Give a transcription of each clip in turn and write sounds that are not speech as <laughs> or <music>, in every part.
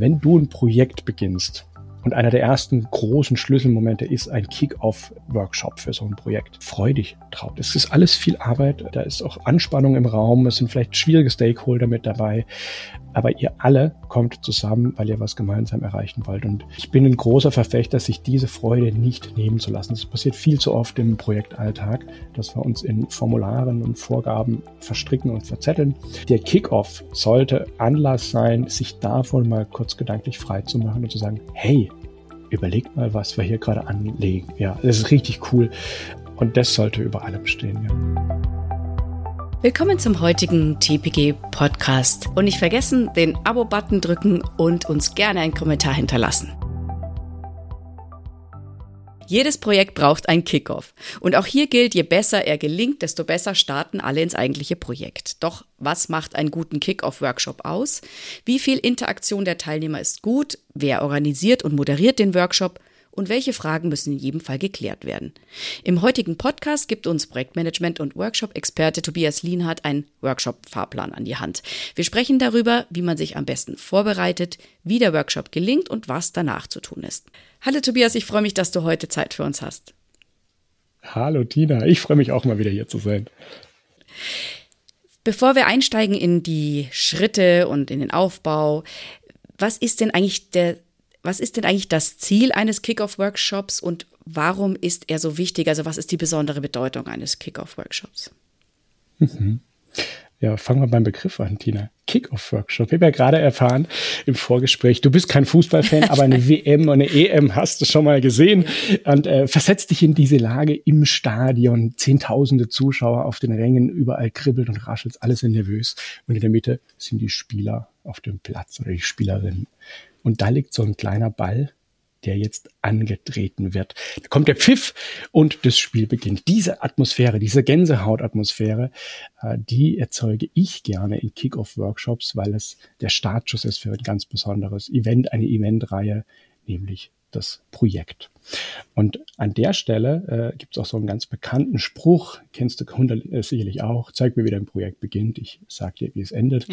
wenn du ein Projekt beginnst, und einer der ersten großen Schlüsselmomente ist ein Kick-Off-Workshop für so ein Projekt. Freu dich drauf. Es ist alles viel Arbeit. Da ist auch Anspannung im Raum. Es sind vielleicht schwierige Stakeholder mit dabei. Aber ihr alle kommt zusammen, weil ihr was gemeinsam erreichen wollt. Und ich bin ein großer Verfechter, sich diese Freude nicht nehmen zu lassen. Das passiert viel zu oft im Projektalltag, dass wir uns in Formularen und Vorgaben verstricken und verzetteln. Der Kick-Off sollte Anlass sein, sich davon mal kurz gedanklich frei zu machen und zu sagen, hey, überlegt mal, was wir hier gerade anlegen. Ja, das ist richtig cool. Und das sollte über allem stehen. Ja. Willkommen zum heutigen TPG Podcast. Und nicht vergessen, den Abo-Button drücken und uns gerne einen Kommentar hinterlassen. Jedes Projekt braucht ein Kickoff. Und auch hier gilt, je besser er gelingt, desto besser starten alle ins eigentliche Projekt. Doch was macht einen guten Kickoff-Workshop aus? Wie viel Interaktion der Teilnehmer ist gut? Wer organisiert und moderiert den Workshop? Und welche Fragen müssen in jedem Fall geklärt werden. Im heutigen Podcast gibt uns Projektmanagement und Workshop-Experte Tobias Lienhardt einen Workshop-Fahrplan an die Hand. Wir sprechen darüber, wie man sich am besten vorbereitet, wie der Workshop gelingt und was danach zu tun ist. Hallo Tobias, ich freue mich, dass du heute Zeit für uns hast. Hallo Tina, ich freue mich auch mal wieder hier zu sein. Bevor wir einsteigen in die Schritte und in den Aufbau, was ist denn eigentlich der was ist denn eigentlich das Ziel eines Kickoff-Workshops und warum ist er so wichtig? Also was ist die besondere Bedeutung eines Kickoff-Workshops? Mhm. Ja, fangen wir beim Begriff an, Tina. Kickoff-Workshop. Ich habe ja gerade erfahren im Vorgespräch, du bist kein Fußballfan, <laughs> aber eine WM und eine EM hast du schon mal gesehen. Und äh, versetz dich in diese Lage im Stadion, zehntausende Zuschauer auf den Rängen, überall kribbelt und raschelt, alles sind nervös. Und in der Mitte sind die Spieler auf dem Platz oder die Spielerinnen. Und da liegt so ein kleiner Ball, der jetzt angetreten wird. Da kommt der Pfiff und das Spiel beginnt. Diese Atmosphäre, diese Gänsehautatmosphäre, äh, die erzeuge ich gerne in Kick-Off-Workshops, weil es der Startschuss ist für ein ganz besonderes Event, eine Eventreihe, nämlich das Projekt. Und an der Stelle äh, gibt es auch so einen ganz bekannten Spruch, kennst du äh, sicherlich auch, zeig mir, wie dein Projekt beginnt, ich sag dir, wie es endet.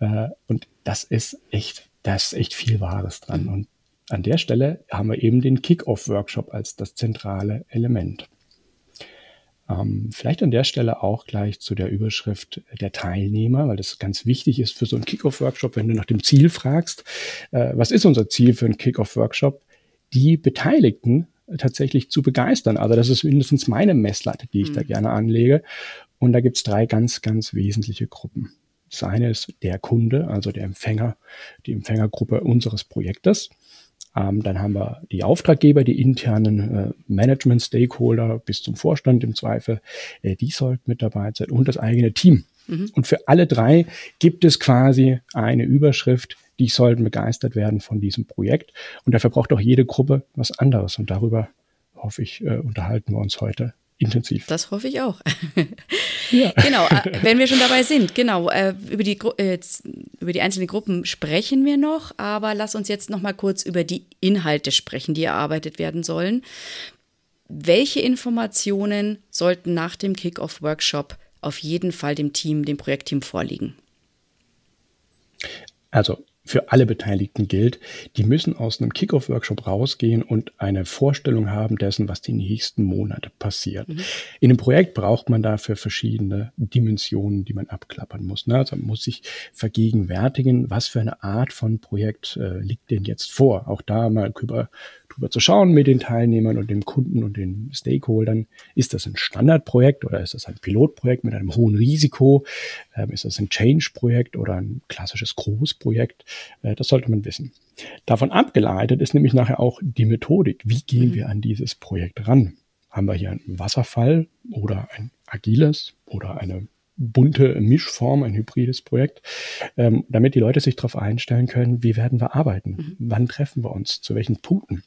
Ja. Äh, und das ist echt da ist echt viel Wahres dran. Mhm. Und an der Stelle haben wir eben den Kick-Off-Workshop als das zentrale Element. Ähm, vielleicht an der Stelle auch gleich zu der Überschrift der Teilnehmer, weil das ganz wichtig ist für so einen Kick-Off-Workshop, wenn du nach dem Ziel fragst. Äh, was ist unser Ziel für einen Kick-Off-Workshop? Die Beteiligten tatsächlich zu begeistern. Also das ist mindestens meine Messlatte, die ich mhm. da gerne anlege. Und da gibt es drei ganz, ganz wesentliche Gruppen. Das eine ist der Kunde, also der Empfänger, die Empfängergruppe unseres Projektes. Ähm, dann haben wir die Auftraggeber, die internen äh, Management-Stakeholder bis zum Vorstand im Zweifel. Äh, die sollten mit dabei sein und das eigene Team. Mhm. Und für alle drei gibt es quasi eine Überschrift, die sollten begeistert werden von diesem Projekt. Und dafür braucht auch jede Gruppe was anderes. Und darüber, hoffe ich, äh, unterhalten wir uns heute intensiv. Das hoffe ich auch. <laughs> Ja. Genau, äh, wenn wir schon dabei sind, genau, äh, über die, äh, über die einzelnen Gruppen sprechen wir noch, aber lass uns jetzt noch mal kurz über die Inhalte sprechen, die erarbeitet werden sollen. Welche Informationen sollten nach dem Kick-Off-Workshop auf jeden Fall dem Team, dem Projektteam vorliegen? Also für alle Beteiligten gilt, die müssen aus einem Kickoff-Workshop rausgehen und eine Vorstellung haben dessen, was die nächsten Monate passiert. Mhm. In einem Projekt braucht man dafür verschiedene Dimensionen, die man abklappern muss. Ne? Also man muss sich vergegenwärtigen, was für eine Art von Projekt äh, liegt denn jetzt vor. Auch da mal über drüber zu schauen mit den Teilnehmern und dem Kunden und den Stakeholdern. Ist das ein Standardprojekt oder ist das ein Pilotprojekt mit einem hohen Risiko? Ähm, ist das ein Change-Projekt oder ein klassisches Großprojekt? Äh, das sollte man wissen. Davon abgeleitet ist nämlich nachher auch die Methodik. Wie gehen mhm. wir an dieses Projekt ran? Haben wir hier einen Wasserfall oder ein agiles oder eine bunte Mischform, ein hybrides Projekt, ähm, damit die Leute sich darauf einstellen können, wie werden wir arbeiten, mhm. wann treffen wir uns, zu welchen Punkten.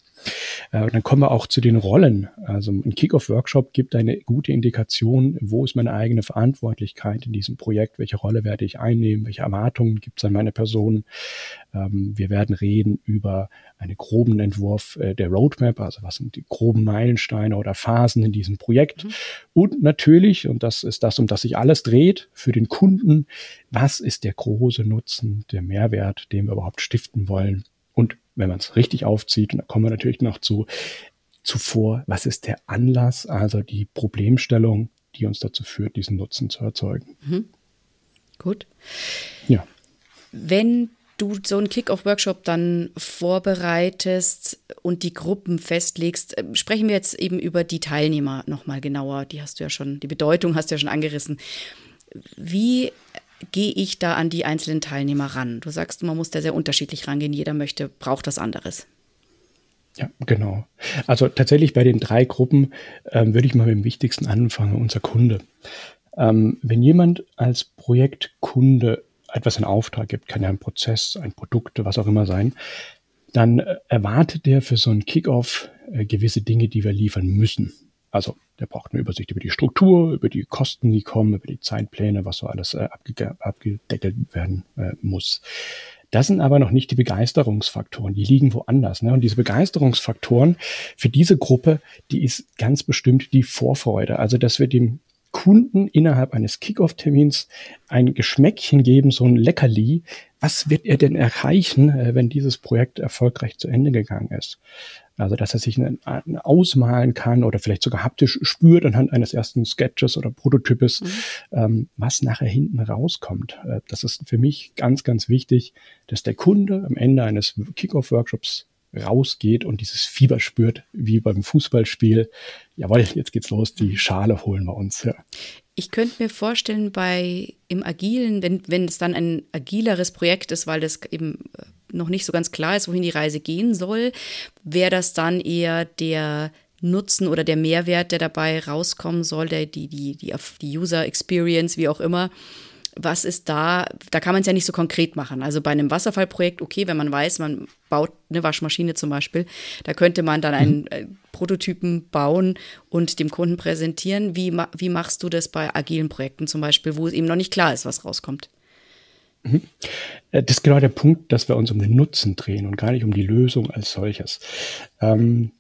Äh, dann kommen wir auch zu den Rollen. Also ein Kick-Off-Workshop gibt eine gute Indikation, wo ist meine eigene Verantwortlichkeit in diesem Projekt, welche Rolle werde ich einnehmen, welche Erwartungen gibt es an meine Person. Ähm, wir werden reden über einen groben Entwurf äh, der Roadmap, also was sind die groben Meilensteine oder Phasen in diesem Projekt. Mhm. Und natürlich, und das ist das, um das sich alles dreht, für den Kunden, was ist der große Nutzen, der Mehrwert, den wir überhaupt stiften wollen wenn man es richtig aufzieht, und da kommen wir natürlich noch zu, zuvor, was ist der Anlass, also die Problemstellung, die uns dazu führt, diesen Nutzen zu erzeugen. Mhm. Gut. Ja. Wenn du so einen Kick-Off-Workshop dann vorbereitest und die Gruppen festlegst, äh, sprechen wir jetzt eben über die Teilnehmer nochmal genauer. Die hast du ja schon, die Bedeutung hast du ja schon angerissen. Wie gehe ich da an die einzelnen Teilnehmer ran? Du sagst, man muss da sehr unterschiedlich rangehen. Jeder möchte, braucht was anderes. Ja, genau. Also tatsächlich bei den drei Gruppen ähm, würde ich mal mit dem Wichtigsten anfangen, unser Kunde. Ähm, wenn jemand als Projektkunde etwas in Auftrag gibt, kann ja ein Prozess, ein Produkt, was auch immer sein, dann äh, erwartet der für so einen Kickoff äh, gewisse Dinge, die wir liefern müssen. Also der braucht eine Übersicht über die Struktur, über die Kosten, die kommen, über die Zeitpläne, was so alles äh, abge abgedeckelt werden äh, muss. Das sind aber noch nicht die Begeisterungsfaktoren, die liegen woanders. Ne? Und diese Begeisterungsfaktoren für diese Gruppe, die ist ganz bestimmt die Vorfreude. Also, dass wir dem Kunden innerhalb eines Kickoff-Termins ein Geschmäckchen geben, so ein Leckerli. Was wird er denn erreichen, äh, wenn dieses Projekt erfolgreich zu Ende gegangen ist? Also, dass er sich einen, einen ausmalen kann oder vielleicht sogar haptisch spürt anhand eines ersten Sketches oder Prototypes, mhm. ähm, was nachher hinten rauskommt. Äh, das ist für mich ganz, ganz wichtig, dass der Kunde am Ende eines Kickoff-Workshops rausgeht und dieses Fieber spürt, wie beim Fußballspiel. Jawohl, jetzt geht's los, die Schale holen wir uns. Ja. Ich könnte mir vorstellen, bei im Agilen, wenn, wenn es dann ein agileres Projekt ist, weil das eben äh, noch nicht so ganz klar ist, wohin die Reise gehen soll, wäre das dann eher der Nutzen oder der Mehrwert, der dabei rauskommen soll, der, die, die, die, die User Experience, wie auch immer, was ist da, da kann man es ja nicht so konkret machen. Also bei einem Wasserfallprojekt, okay, wenn man weiß, man baut eine Waschmaschine zum Beispiel, da könnte man dann einen mhm. Äh, Prototypen bauen und dem Kunden präsentieren. Wie, wie machst du das bei agilen Projekten zum Beispiel, wo es eben noch nicht klar ist, was rauskommt? Äh, das ist genau der Punkt, dass wir uns um den Nutzen drehen und gar nicht um die Lösung als solches. Ähm,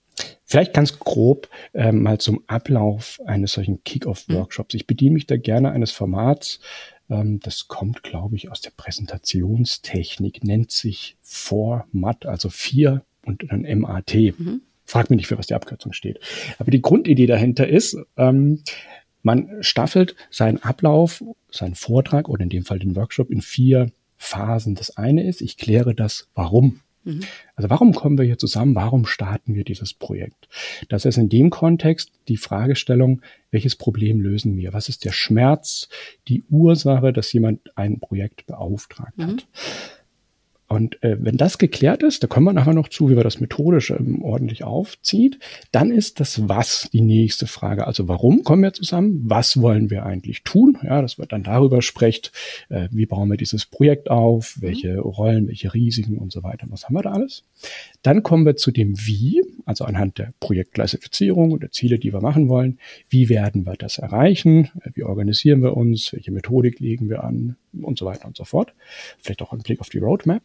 Vielleicht ganz grob äh, mal zum Ablauf eines solchen Kick-Off-Workshops. Ich bediene mich da gerne eines Formats, ähm, das kommt, glaube ich, aus der Präsentationstechnik, nennt sich Format, also 4 und dann MAT. Mhm. Frag mich nicht, für was die Abkürzung steht. Aber die Grundidee dahinter ist, ähm, man staffelt seinen Ablauf, seinen Vortrag oder in dem Fall den Workshop in vier Phasen. Das eine ist, ich kläre das Warum. Mhm. Also warum kommen wir hier zusammen? Warum starten wir dieses Projekt? Das ist in dem Kontext die Fragestellung, welches Problem lösen wir? Was ist der Schmerz, die Ursache, dass jemand ein Projekt beauftragt mhm. hat? Und äh, wenn das geklärt ist, da kommen wir nachher noch zu, wie wir das methodisch ähm, ordentlich aufzieht, dann ist das Was die nächste Frage. Also warum kommen wir zusammen? Was wollen wir eigentlich tun? Ja, dass wir dann darüber sprecht, äh, wie bauen wir dieses Projekt auf, mhm. welche Rollen, welche Risiken und so weiter. Was haben wir da alles? Dann kommen wir zu dem Wie, also anhand der Projektklassifizierung und der Ziele, die wir machen wollen. Wie werden wir das erreichen? Äh, wie organisieren wir uns? Welche Methodik legen wir an? Und so weiter und so fort. Vielleicht auch ein Blick auf die Roadmap.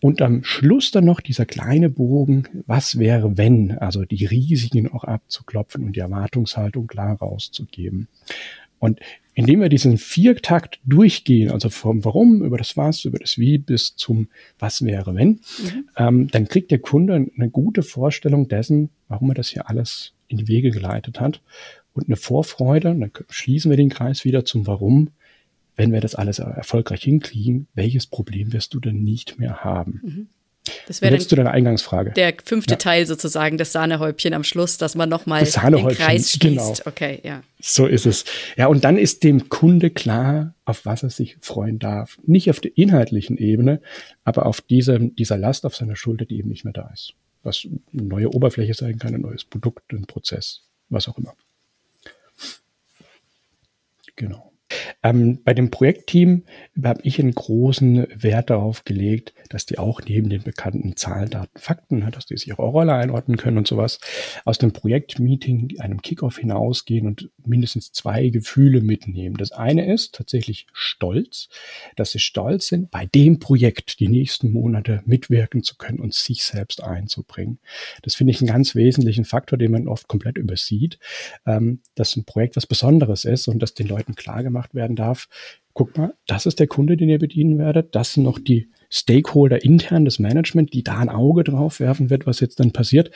Und am Schluss dann noch dieser kleine Bogen, was wäre wenn, also die Risiken auch abzuklopfen und die Erwartungshaltung klar rauszugeben. Und indem wir diesen Viertakt durchgehen, also vom Warum über das Was, über das Wie bis zum Was wäre wenn, mhm. ähm, dann kriegt der Kunde eine gute Vorstellung dessen, warum er das hier alles in die Wege geleitet hat und eine Vorfreude. Und dann schließen wir den Kreis wieder zum Warum wenn wir das alles erfolgreich hinkriegen, welches Problem wirst du denn nicht mehr haben? Mhm. Das wäre zu deiner Eingangsfrage. Der fünfte ja. Teil sozusagen, das Sahnehäubchen am Schluss, dass man nochmal den Kreis schließt. Genau. Okay, ja. So ist es. Ja, und dann ist dem Kunde klar, auf was er sich freuen darf. Nicht auf der inhaltlichen Ebene, aber auf diese, dieser Last auf seiner Schulter, die eben nicht mehr da ist. Was eine neue Oberfläche sein kann, ein neues Produkt, ein Prozess, was auch immer. Genau. Ähm, bei dem Projektteam habe ich einen großen Wert darauf gelegt, dass die auch neben den bekannten Zahlen, Daten, Fakten, dass die sich ihre Rolle einordnen können und sowas, aus dem Projektmeeting, einem Kickoff hinausgehen und mindestens zwei Gefühle mitnehmen. Das eine ist tatsächlich Stolz, dass sie stolz sind, bei dem Projekt die nächsten Monate mitwirken zu können und sich selbst einzubringen. Das finde ich einen ganz wesentlichen Faktor, den man oft komplett übersieht, ähm, dass ein Projekt was Besonderes ist und dass den Leuten klar gemacht werden darf, guck mal, das ist der Kunde, den ihr bedienen werdet, das sind noch die Stakeholder intern, das Management, die da ein Auge drauf werfen wird, was jetzt dann passiert.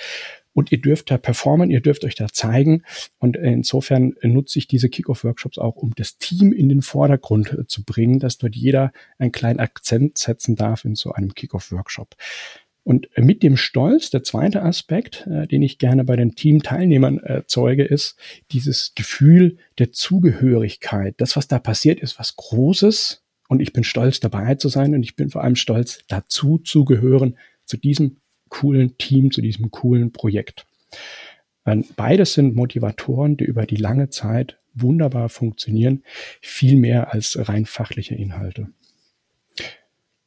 Und ihr dürft da performen, ihr dürft euch da zeigen. Und insofern nutze ich diese Kickoff-Workshops auch, um das Team in den Vordergrund äh, zu bringen, dass dort jeder einen kleinen Akzent setzen darf in so einem Kickoff-Workshop. Und mit dem Stolz, der zweite Aspekt, äh, den ich gerne bei den Teamteilnehmern erzeuge, ist dieses Gefühl der Zugehörigkeit. Das, was da passiert, ist was Großes. Und ich bin stolz, dabei zu sein. Und ich bin vor allem stolz, dazu zu gehören, zu diesem coolen Team, zu diesem coolen Projekt. Beides sind Motivatoren, die über die lange Zeit wunderbar funktionieren, viel mehr als rein fachliche Inhalte.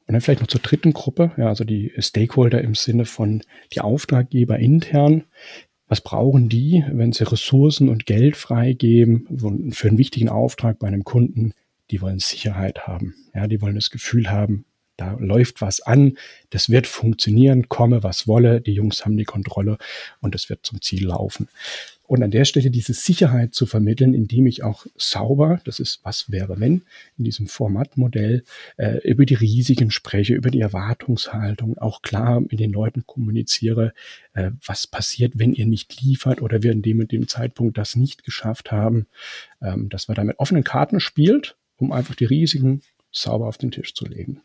Und dann vielleicht noch zur dritten Gruppe, ja, also die Stakeholder im Sinne von die Auftraggeber intern. Was brauchen die, wenn sie Ressourcen und Geld freigeben für einen wichtigen Auftrag bei einem Kunden? Die wollen Sicherheit haben. Ja, die wollen das Gefühl haben, da läuft was an, das wird funktionieren, komme was wolle, die Jungs haben die Kontrolle und es wird zum Ziel laufen. Und an der Stelle diese Sicherheit zu vermitteln, indem ich auch sauber, das ist was wäre wenn, in diesem Formatmodell äh, über die Risiken spreche, über die Erwartungshaltung, auch klar mit den Leuten kommuniziere, äh, was passiert, wenn ihr nicht liefert oder wir in dem und dem Zeitpunkt das nicht geschafft haben, ähm, dass man da mit offenen Karten spielt, um einfach die Risiken sauber auf den Tisch zu legen.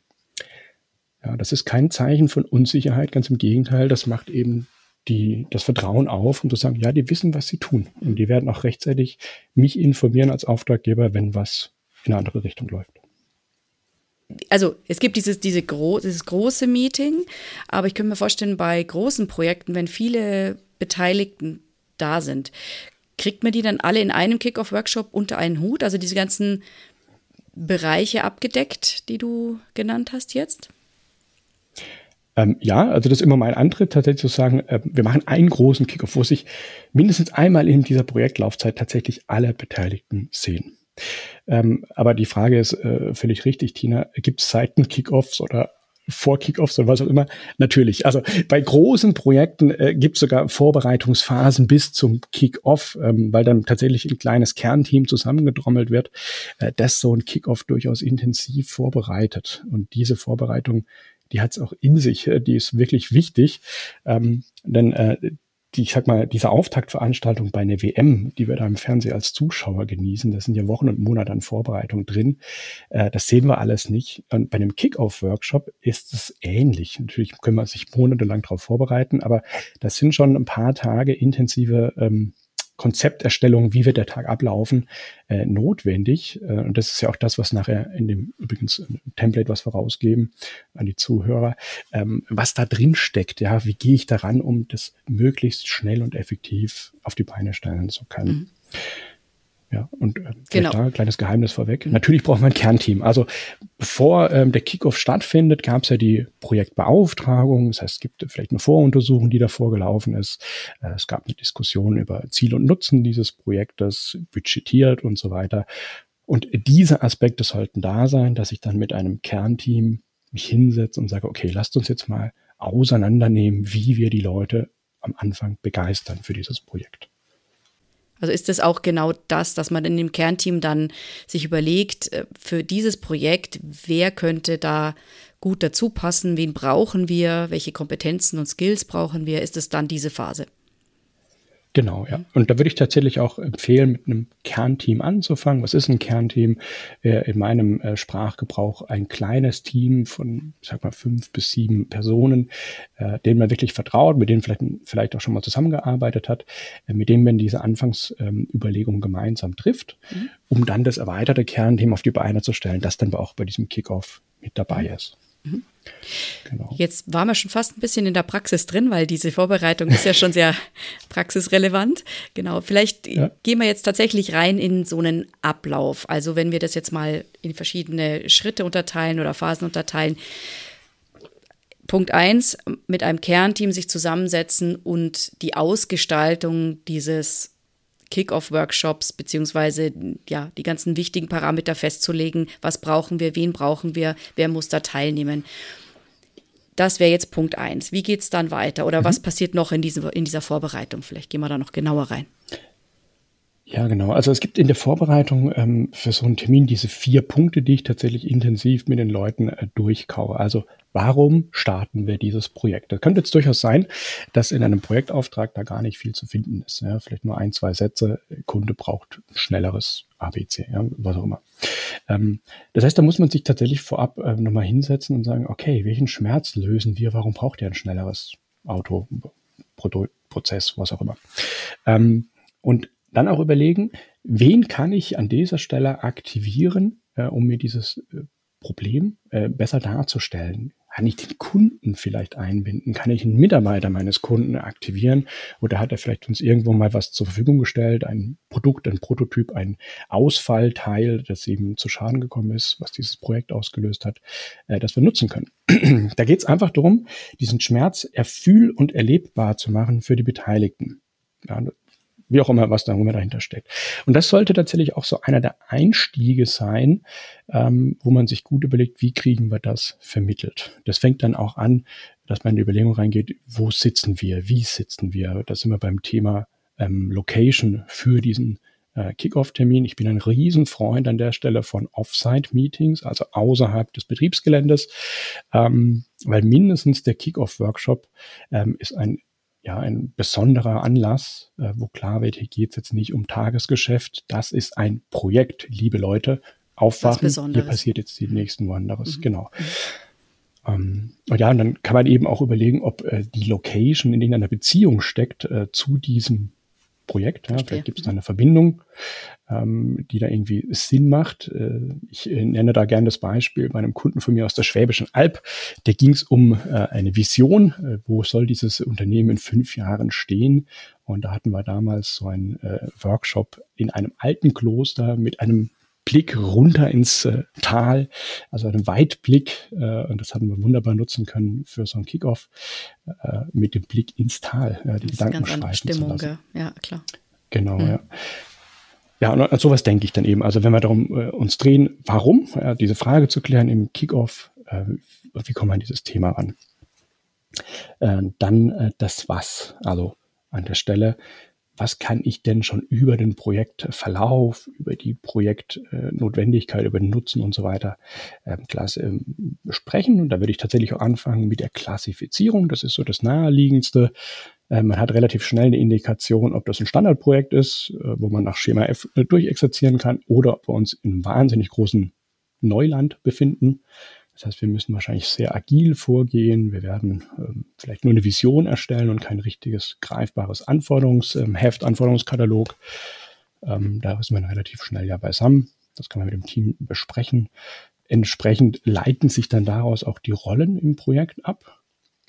Ja, das ist kein Zeichen von Unsicherheit, ganz im Gegenteil, das macht eben die, das Vertrauen auf, um zu sagen, ja, die wissen, was sie tun. Und die werden auch rechtzeitig mich informieren als Auftraggeber, wenn was in eine andere Richtung läuft. Also es gibt dieses, diese gro dieses große Meeting, aber ich könnte mir vorstellen, bei großen Projekten, wenn viele Beteiligten da sind, kriegt man die dann alle in einem Kick-Off-Workshop unter einen Hut? Also diese ganzen Bereiche abgedeckt, die du genannt hast jetzt? Ähm, ja, also das ist immer mein Antritt, tatsächlich zu sagen, äh, wir machen einen großen Kickoff, wo sich mindestens einmal in dieser Projektlaufzeit tatsächlich alle Beteiligten sehen. Ähm, aber die Frage ist äh, völlig richtig, Tina. Gibt es Seiten Kickoffs oder vor Kickoffs oder was auch immer? Natürlich. Also bei großen Projekten äh, gibt es sogar Vorbereitungsphasen bis zum Kickoff, ähm, weil dann tatsächlich ein kleines Kernteam zusammengedrommelt wird, äh, das so ein Kickoff durchaus intensiv vorbereitet. Und diese Vorbereitung die hat es auch in sich, äh, die ist wirklich wichtig. Ähm, denn äh, die, ich sag mal, diese Auftaktveranstaltung bei einer WM, die wir da im Fernsehen als Zuschauer genießen, da sind ja Wochen und Monate an Vorbereitung drin. Äh, das sehen wir alles nicht. Und bei einem Kick-Off-Workshop ist es ähnlich. Natürlich können wir sich monatelang darauf vorbereiten, aber das sind schon ein paar Tage intensive ähm, Konzepterstellung, wie wird der Tag ablaufen, äh, notwendig. Äh, und das ist ja auch das, was nachher in dem übrigens Template, was wir rausgeben an die Zuhörer, ähm, was da drin steckt. Ja, wie gehe ich daran, um das möglichst schnell und effektiv auf die Beine stellen zu können. Mhm. Ja, und äh, genau. da ein kleines Geheimnis vorweg. Natürlich braucht man ein Kernteam. Also bevor ähm, der Kickoff stattfindet, gab es ja die Projektbeauftragung. Das heißt, es gibt vielleicht eine Voruntersuchung, die davor gelaufen ist. Äh, es gab eine Diskussion über Ziel und Nutzen dieses Projektes, budgetiert und so weiter. Und diese Aspekte sollten da sein, dass ich dann mit einem Kernteam mich hinsetze und sage, okay, lasst uns jetzt mal auseinandernehmen, wie wir die Leute am Anfang begeistern für dieses Projekt. Also ist das auch genau das, dass man in dem Kernteam dann sich überlegt, äh, für dieses Projekt, wer könnte da gut dazu passen, wen brauchen wir, welche Kompetenzen und Skills brauchen wir, ist es dann diese Phase? Genau, ja. Und da würde ich tatsächlich auch empfehlen, mit einem Kernteam anzufangen. Was ist ein Kernteam? In meinem äh, Sprachgebrauch ein kleines Team von, sag mal, fünf bis sieben Personen, äh, denen man wirklich vertraut, mit denen vielleicht, vielleicht auch schon mal zusammengearbeitet hat, äh, mit denen man diese Anfangsüberlegungen ähm, gemeinsam trifft, mhm. um dann das erweiterte Kernteam auf die Beine zu stellen, das dann auch bei diesem Kickoff mit dabei mhm. ist. Mhm. Genau. Jetzt waren wir schon fast ein bisschen in der Praxis drin, weil diese Vorbereitung ist ja schon sehr <laughs> praxisrelevant. Genau, vielleicht ja. gehen wir jetzt tatsächlich rein in so einen Ablauf. Also wenn wir das jetzt mal in verschiedene Schritte unterteilen oder Phasen unterteilen. Punkt eins, mit einem Kernteam sich zusammensetzen und die Ausgestaltung dieses Kick-off-Workshops beziehungsweise ja die ganzen wichtigen Parameter festzulegen. Was brauchen wir, wen brauchen wir, wer muss da teilnehmen? Das wäre jetzt Punkt eins. Wie geht es dann weiter oder mhm. was passiert noch in, diesem, in dieser Vorbereitung? Vielleicht gehen wir da noch genauer rein. Ja, genau. Also es gibt in der Vorbereitung ähm, für so einen Termin diese vier Punkte, die ich tatsächlich intensiv mit den Leuten äh, durchkaue. Also warum starten wir dieses Projekt? Das könnte jetzt durchaus sein, dass in einem Projektauftrag da gar nicht viel zu finden ist. Ja? Vielleicht nur ein, zwei Sätze. Kunde braucht schnelleres ABC, ja? was auch immer. Ähm, das heißt, da muss man sich tatsächlich vorab äh, nochmal hinsetzen und sagen, okay, welchen Schmerz lösen wir? Warum braucht ihr ein schnelleres Auto, Produkt, Prozess, was auch immer? Ähm, und dann auch überlegen, wen kann ich an dieser Stelle aktivieren, äh, um mir dieses äh, Problem äh, besser darzustellen. Kann ich den Kunden vielleicht einbinden? Kann ich einen Mitarbeiter meines Kunden aktivieren? Oder hat er vielleicht uns irgendwo mal was zur Verfügung gestellt? Ein Produkt, ein Prototyp, ein Ausfallteil, das eben zu Schaden gekommen ist, was dieses Projekt ausgelöst hat, äh, das wir nutzen können. <clears throat> da geht es einfach darum, diesen Schmerz erfühl- und erlebbar zu machen für die Beteiligten. Ja, wie auch immer, was da immer dahinter steckt. Und das sollte tatsächlich auch so einer der Einstiege sein, ähm, wo man sich gut überlegt, wie kriegen wir das vermittelt. Das fängt dann auch an, dass man in die Überlegung reingeht, wo sitzen wir, wie sitzen wir. Da sind wir beim Thema ähm, Location für diesen äh, Kickoff-Termin. Ich bin ein Riesenfreund an der Stelle von Offsite-Meetings, also außerhalb des Betriebsgeländes, ähm, weil mindestens der Kickoff-Workshop ähm, ist ein ja, ein besonderer Anlass, äh, wo klar wird, hier geht es jetzt nicht um Tagesgeschäft. Das ist ein Projekt, liebe Leute. Aufwachen, hier passiert jetzt die nächsten Wanderers. Mhm. Genau. Mhm. Ähm, und ja, und dann kann man eben auch überlegen, ob äh, die Location in irgendeiner Beziehung steckt äh, zu diesem Projekt. Ja. Vielleicht gibt es da eine Verbindung, ähm, die da irgendwie Sinn macht. Äh, ich äh, nenne da gerne das Beispiel bei einem Kunden von mir aus der Schwäbischen Alb. Da ging es um äh, eine Vision, äh, wo soll dieses Unternehmen in fünf Jahren stehen. Und da hatten wir damals so einen äh, Workshop in einem alten Kloster mit einem Blick runter ins äh, Tal, also einen Weitblick. Äh, und das hatten wir wunderbar nutzen können für so einen Kickoff äh, mit dem Blick ins Tal, ja, die Gedanken schweifen Stimmung, zu lassen. Ja, klar. Genau, mhm. ja. Ja, und an sowas denke ich dann eben. Also wenn wir darum äh, uns drehen, warum, ja, diese Frage zu klären im Kickoff, äh, wie kommen wir an dieses Thema ran? Äh, dann äh, das Was. Also an der Stelle, was kann ich denn schon über den Projektverlauf, über die Projektnotwendigkeit, über den Nutzen und so weiter ähm, ähm, besprechen. Und da würde ich tatsächlich auch anfangen mit der Klassifizierung. Das ist so das Naheliegendste. Äh, man hat relativ schnell eine Indikation, ob das ein Standardprojekt ist, äh, wo man nach Schema F äh, durchexerzieren kann oder ob wir uns in wahnsinnig großen Neuland befinden. Das heißt, wir müssen wahrscheinlich sehr agil vorgehen. Wir werden ähm, vielleicht nur eine Vision erstellen und kein richtiges greifbares Anforderungsheft, ähm, Anforderungskatalog. Ähm, da ist man relativ schnell ja beisammen. Das kann man mit dem Team besprechen. Entsprechend leiten sich dann daraus auch die Rollen im Projekt ab.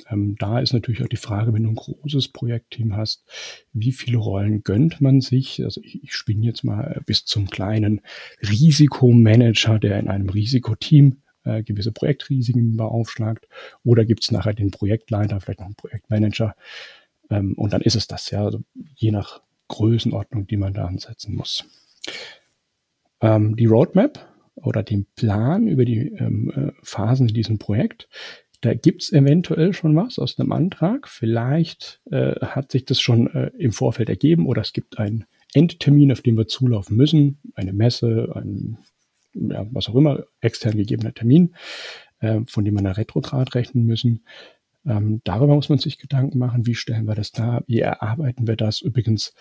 Ähm, da ist natürlich auch die Frage, wenn du ein großes Projektteam hast, wie viele Rollen gönnt man sich? Also ich, ich spinne jetzt mal bis zum kleinen Risikomanager, der in einem Risikoteam äh, gewisse Projektrisiken beaufschlagt. Oder gibt es nachher den Projektleiter, vielleicht noch einen Projektmanager. Ähm, und dann ist es das, ja, also je nach Größenordnung, die man da ansetzen muss. Ähm, die Roadmap oder den Plan über die ähm, äh, Phasen in diesem Projekt, da gibt es eventuell schon was aus einem Antrag. Vielleicht äh, hat sich das schon äh, im Vorfeld ergeben oder es gibt einen Endtermin, auf den wir zulaufen müssen, eine Messe, ein ja, was auch immer, extern gegebener Termin, äh, von dem wir eine Retrograd rechnen müssen. Ähm, darüber muss man sich Gedanken machen, wie stellen wir das dar, wie erarbeiten wir das. Übrigens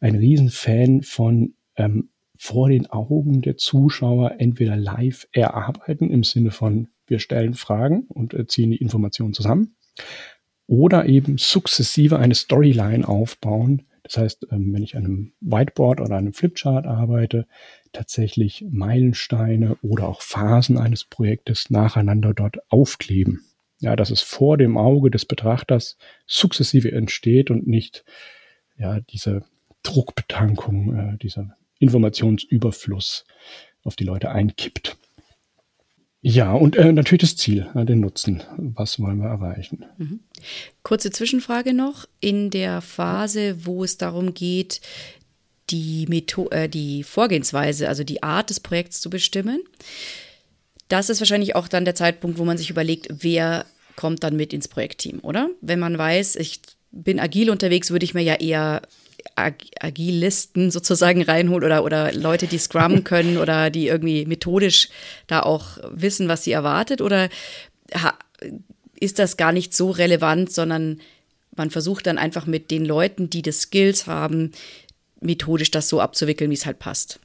ein Riesenfan von ähm, vor den Augen der Zuschauer entweder live erarbeiten im Sinne von wir stellen Fragen und äh, ziehen die Informationen zusammen oder eben sukzessive eine Storyline aufbauen. Das heißt, ähm, wenn ich an einem Whiteboard oder einem Flipchart arbeite, tatsächlich Meilensteine oder auch Phasen eines Projektes nacheinander dort aufkleben. Ja, dass es vor dem Auge des Betrachters sukzessive entsteht und nicht ja, diese Druckbetankung, äh, dieser Informationsüberfluss auf die Leute einkippt. Ja, und äh, natürlich das Ziel, äh, den Nutzen. Was wollen wir erreichen? Mhm. Kurze Zwischenfrage noch. In der Phase, wo es darum geht, die, Methode, äh, die Vorgehensweise, also die Art des Projekts zu bestimmen. Das ist wahrscheinlich auch dann der Zeitpunkt, wo man sich überlegt, wer kommt dann mit ins Projektteam, oder? Wenn man weiß, ich bin agil unterwegs, würde ich mir ja eher Ag Agilisten sozusagen reinholt oder, oder Leute, die Scrum <laughs> können oder die irgendwie methodisch da auch wissen, was sie erwartet? Oder ist das gar nicht so relevant, sondern man versucht dann einfach mit den Leuten, die das Skills haben, methodisch das so abzuwickeln, wie es halt passt?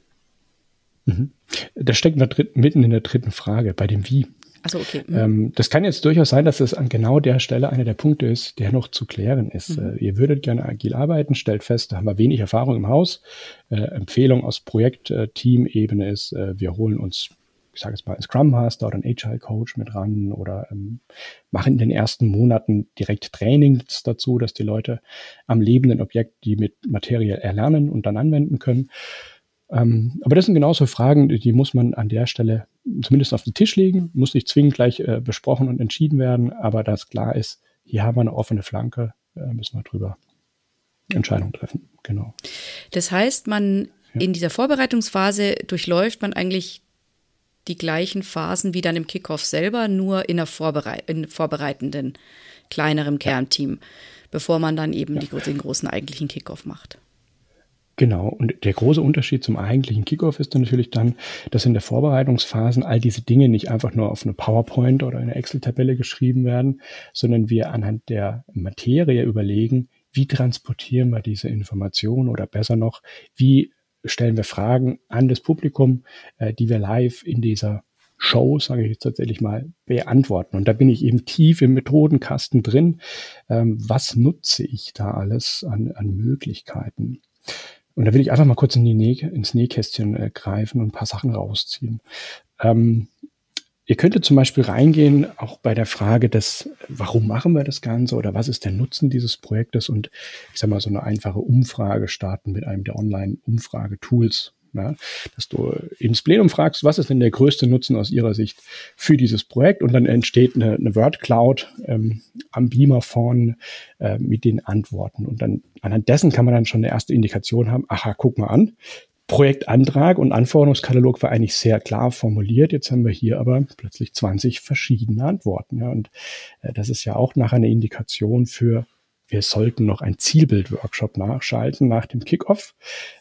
Mhm. Das steckt mitten in der dritten Frage, bei dem Wie. Achso, okay. Mhm. Ähm, das kann jetzt durchaus sein, dass es an genau der Stelle einer der Punkte ist, der noch zu klären ist. Mhm. Äh, ihr würdet gerne agil arbeiten, stellt fest, da haben wir wenig Erfahrung im Haus. Äh, Empfehlung aus Projekt-Team-Ebene ist, äh, wir holen uns, ich sage jetzt mal, Scrum Master oder einen Agile Coach mit ran oder ähm, machen in den ersten Monaten direkt Trainings dazu, dass die Leute am lebenden Objekt die mit Materie erlernen und dann anwenden können. Ähm, aber das sind genauso Fragen, die muss man an der Stelle zumindest auf den Tisch legen, muss nicht zwingend gleich äh, besprochen und entschieden werden, aber dass klar ist, hier haben wir eine offene Flanke, äh, müssen wir drüber Entscheidungen treffen. Genau. Das heißt, man ja. in dieser Vorbereitungsphase durchläuft man eigentlich die gleichen Phasen wie dann im Kickoff selber, nur in einer Vorberei in vorbereitenden, kleineren Kernteam, bevor man dann eben ja. die, den großen eigentlichen Kickoff macht. Genau. Und der große Unterschied zum eigentlichen Kickoff ist dann natürlich dann, dass in der Vorbereitungsphasen all diese Dinge nicht einfach nur auf eine PowerPoint oder eine Excel-Tabelle geschrieben werden, sondern wir anhand der Materie überlegen, wie transportieren wir diese Information oder besser noch, wie stellen wir Fragen an das Publikum, äh, die wir live in dieser Show, sage ich jetzt tatsächlich mal, beantworten. Und da bin ich eben tief im Methodenkasten drin. Ähm, was nutze ich da alles an, an Möglichkeiten? Und da will ich einfach mal kurz in die Näh ins Nähkästchen äh, greifen und ein paar Sachen rausziehen. Ähm, ihr könntet zum Beispiel reingehen, auch bei der Frage des, warum machen wir das Ganze oder was ist der Nutzen dieses Projektes und ich sage mal so eine einfache Umfrage starten mit einem der Online-Umfragetools. Ja, dass du ins Plenum fragst, was ist denn der größte Nutzen aus Ihrer Sicht für dieses Projekt? Und dann entsteht eine, eine Word Cloud ähm, am Beamer vorne äh, mit den Antworten. Und dann anhand dessen kann man dann schon eine erste Indikation haben. Aha, guck mal an. Projektantrag und Anforderungskatalog war eigentlich sehr klar formuliert. Jetzt haben wir hier aber plötzlich 20 verschiedene Antworten. Ja, und äh, das ist ja auch nachher eine Indikation für wir sollten noch ein Zielbild-Workshop nachschalten nach dem Kickoff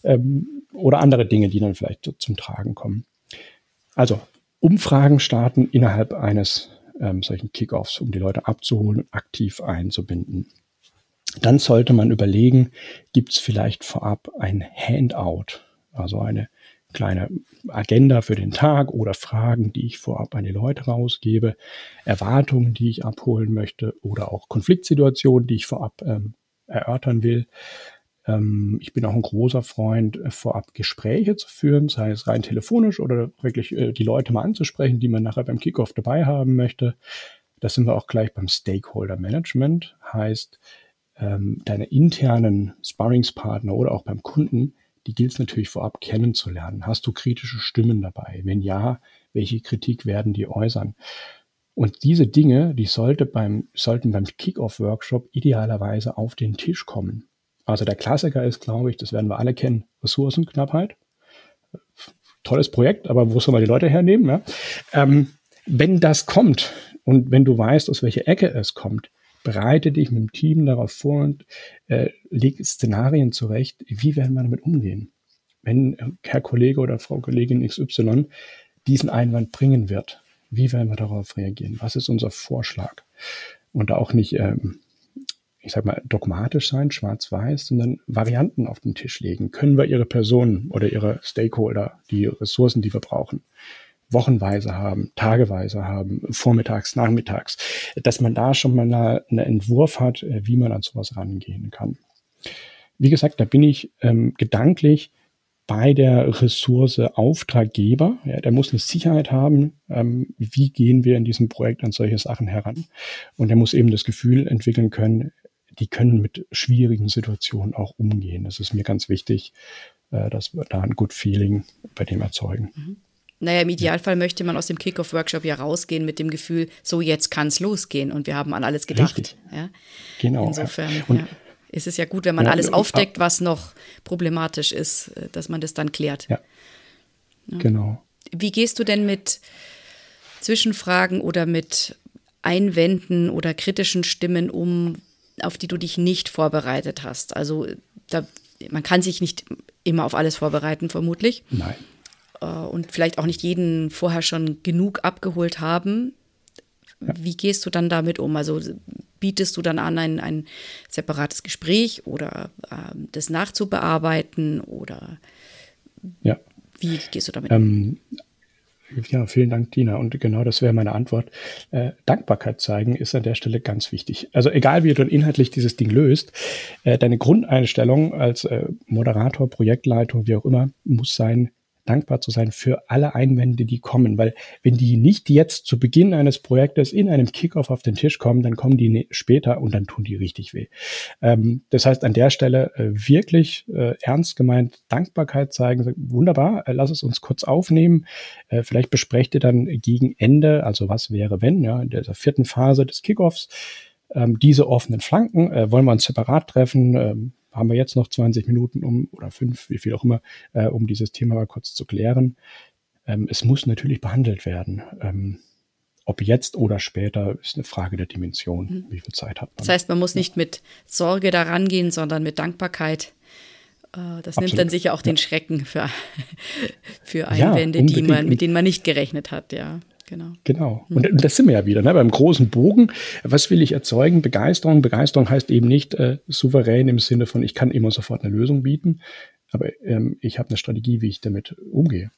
ähm, oder andere Dinge, die dann vielleicht so zum Tragen kommen. Also Umfragen starten innerhalb eines ähm, solchen Kickoffs, um die Leute abzuholen und aktiv einzubinden. Dann sollte man überlegen, gibt es vielleicht vorab ein Handout, also eine kleine Agenda für den Tag oder Fragen, die ich vorab an die Leute rausgebe, Erwartungen, die ich abholen möchte oder auch Konfliktsituationen, die ich vorab ähm, erörtern will. Ähm, ich bin auch ein großer Freund, äh, vorab Gespräche zu führen, sei es rein telefonisch oder wirklich äh, die Leute mal anzusprechen, die man nachher beim Kickoff dabei haben möchte. Das sind wir auch gleich beim Stakeholder Management, heißt, ähm, deine internen Sparringspartner oder auch beim Kunden die gilt es natürlich vorab kennenzulernen. Hast du kritische Stimmen dabei? Wenn ja, welche Kritik werden die äußern? Und diese Dinge, die sollte beim, sollten beim Kick-Off-Workshop idealerweise auf den Tisch kommen. Also der Klassiker ist, glaube ich, das werden wir alle kennen, Ressourcenknappheit. Tolles Projekt, aber wo soll man die Leute hernehmen? Ja? Ähm, wenn das kommt und wenn du weißt, aus welcher Ecke es kommt, bereite dich mit dem Team darauf vor und äh, leg Szenarien zurecht, wie werden wir damit umgehen. Wenn äh, Herr Kollege oder Frau Kollegin XY diesen Einwand bringen wird, wie werden wir darauf reagieren? Was ist unser Vorschlag? Und auch nicht, ähm, ich sag mal, dogmatisch sein, schwarz-weiß, sondern Varianten auf den Tisch legen. Können wir Ihre Personen oder Ihre Stakeholder, die Ressourcen, die wir brauchen, wochenweise haben, tageweise haben, vormittags, nachmittags, dass man da schon mal einen Entwurf hat, äh, wie man an sowas rangehen kann. Wie gesagt, da bin ich ähm, gedanklich bei der Ressource Auftraggeber. Ja, der muss eine Sicherheit haben, ähm, wie gehen wir in diesem Projekt an solche Sachen heran. Und er muss eben das Gefühl entwickeln können, die können mit schwierigen Situationen auch umgehen. Das ist mir ganz wichtig, äh, dass wir da ein Good Feeling bei dem erzeugen. Mhm. Naja, im Idealfall möchte man aus dem Kickoff-Workshop ja rausgehen mit dem Gefühl, so jetzt kann es losgehen und wir haben an alles gedacht. Richtig. Ja? Genau. Insofern ja. ist es ja gut, wenn man ja, alles aufdeckt, was noch problematisch ist, dass man das dann klärt. Ja. Genau. Wie gehst du denn mit Zwischenfragen oder mit Einwänden oder kritischen Stimmen um, auf die du dich nicht vorbereitet hast? Also da man kann sich nicht immer auf alles vorbereiten, vermutlich. Nein. Äh, und vielleicht auch nicht jeden vorher schon genug abgeholt haben. Wie gehst du dann damit um? Also bietest du dann an, ein, ein separates Gespräch oder äh, das nachzubearbeiten oder ja. wie gehst du damit um? Ähm, ja, vielen Dank, Tina. Und genau das wäre meine Antwort. Äh, Dankbarkeit zeigen ist an der Stelle ganz wichtig. Also egal, wie du inhaltlich dieses Ding löst, äh, deine Grundeinstellung als äh, Moderator, Projektleitung, wie auch immer, muss sein, dankbar zu sein für alle Einwände, die kommen. Weil wenn die nicht jetzt zu Beginn eines Projektes in einem Kickoff auf den Tisch kommen, dann kommen die ne-, später und dann tun die richtig weh. Ähm, das heißt, an der Stelle äh, wirklich äh, ernst gemeint Dankbarkeit zeigen. Wunderbar, äh, lass es uns kurz aufnehmen. Äh, vielleicht besprecht ihr dann gegen Ende, also was wäre wenn, ja, in dieser vierten Phase des Kickoffs, ähm, diese offenen Flanken, äh, wollen wir uns separat treffen, ähm, haben wir jetzt noch 20 Minuten um oder fünf, wie viel auch immer, äh, um dieses Thema mal kurz zu klären. Ähm, es muss natürlich behandelt werden. Ähm, ob jetzt oder später ist eine Frage der Dimension. Mhm. Wie viel Zeit hat man? Das heißt, man muss nicht mit Sorge daran gehen, sondern mit Dankbarkeit. Äh, das Absolut. nimmt dann sicher auch den Schrecken für, <laughs> für Einwände, ja, die man, mit denen man nicht gerechnet hat, ja. Genau. Genau. Und, und das sind wir ja wieder, ne? beim großen Bogen. Was will ich erzeugen? Begeisterung. Begeisterung heißt eben nicht äh, souverän im Sinne von, ich kann immer sofort eine Lösung bieten, aber ähm, ich habe eine Strategie, wie ich damit umgehe.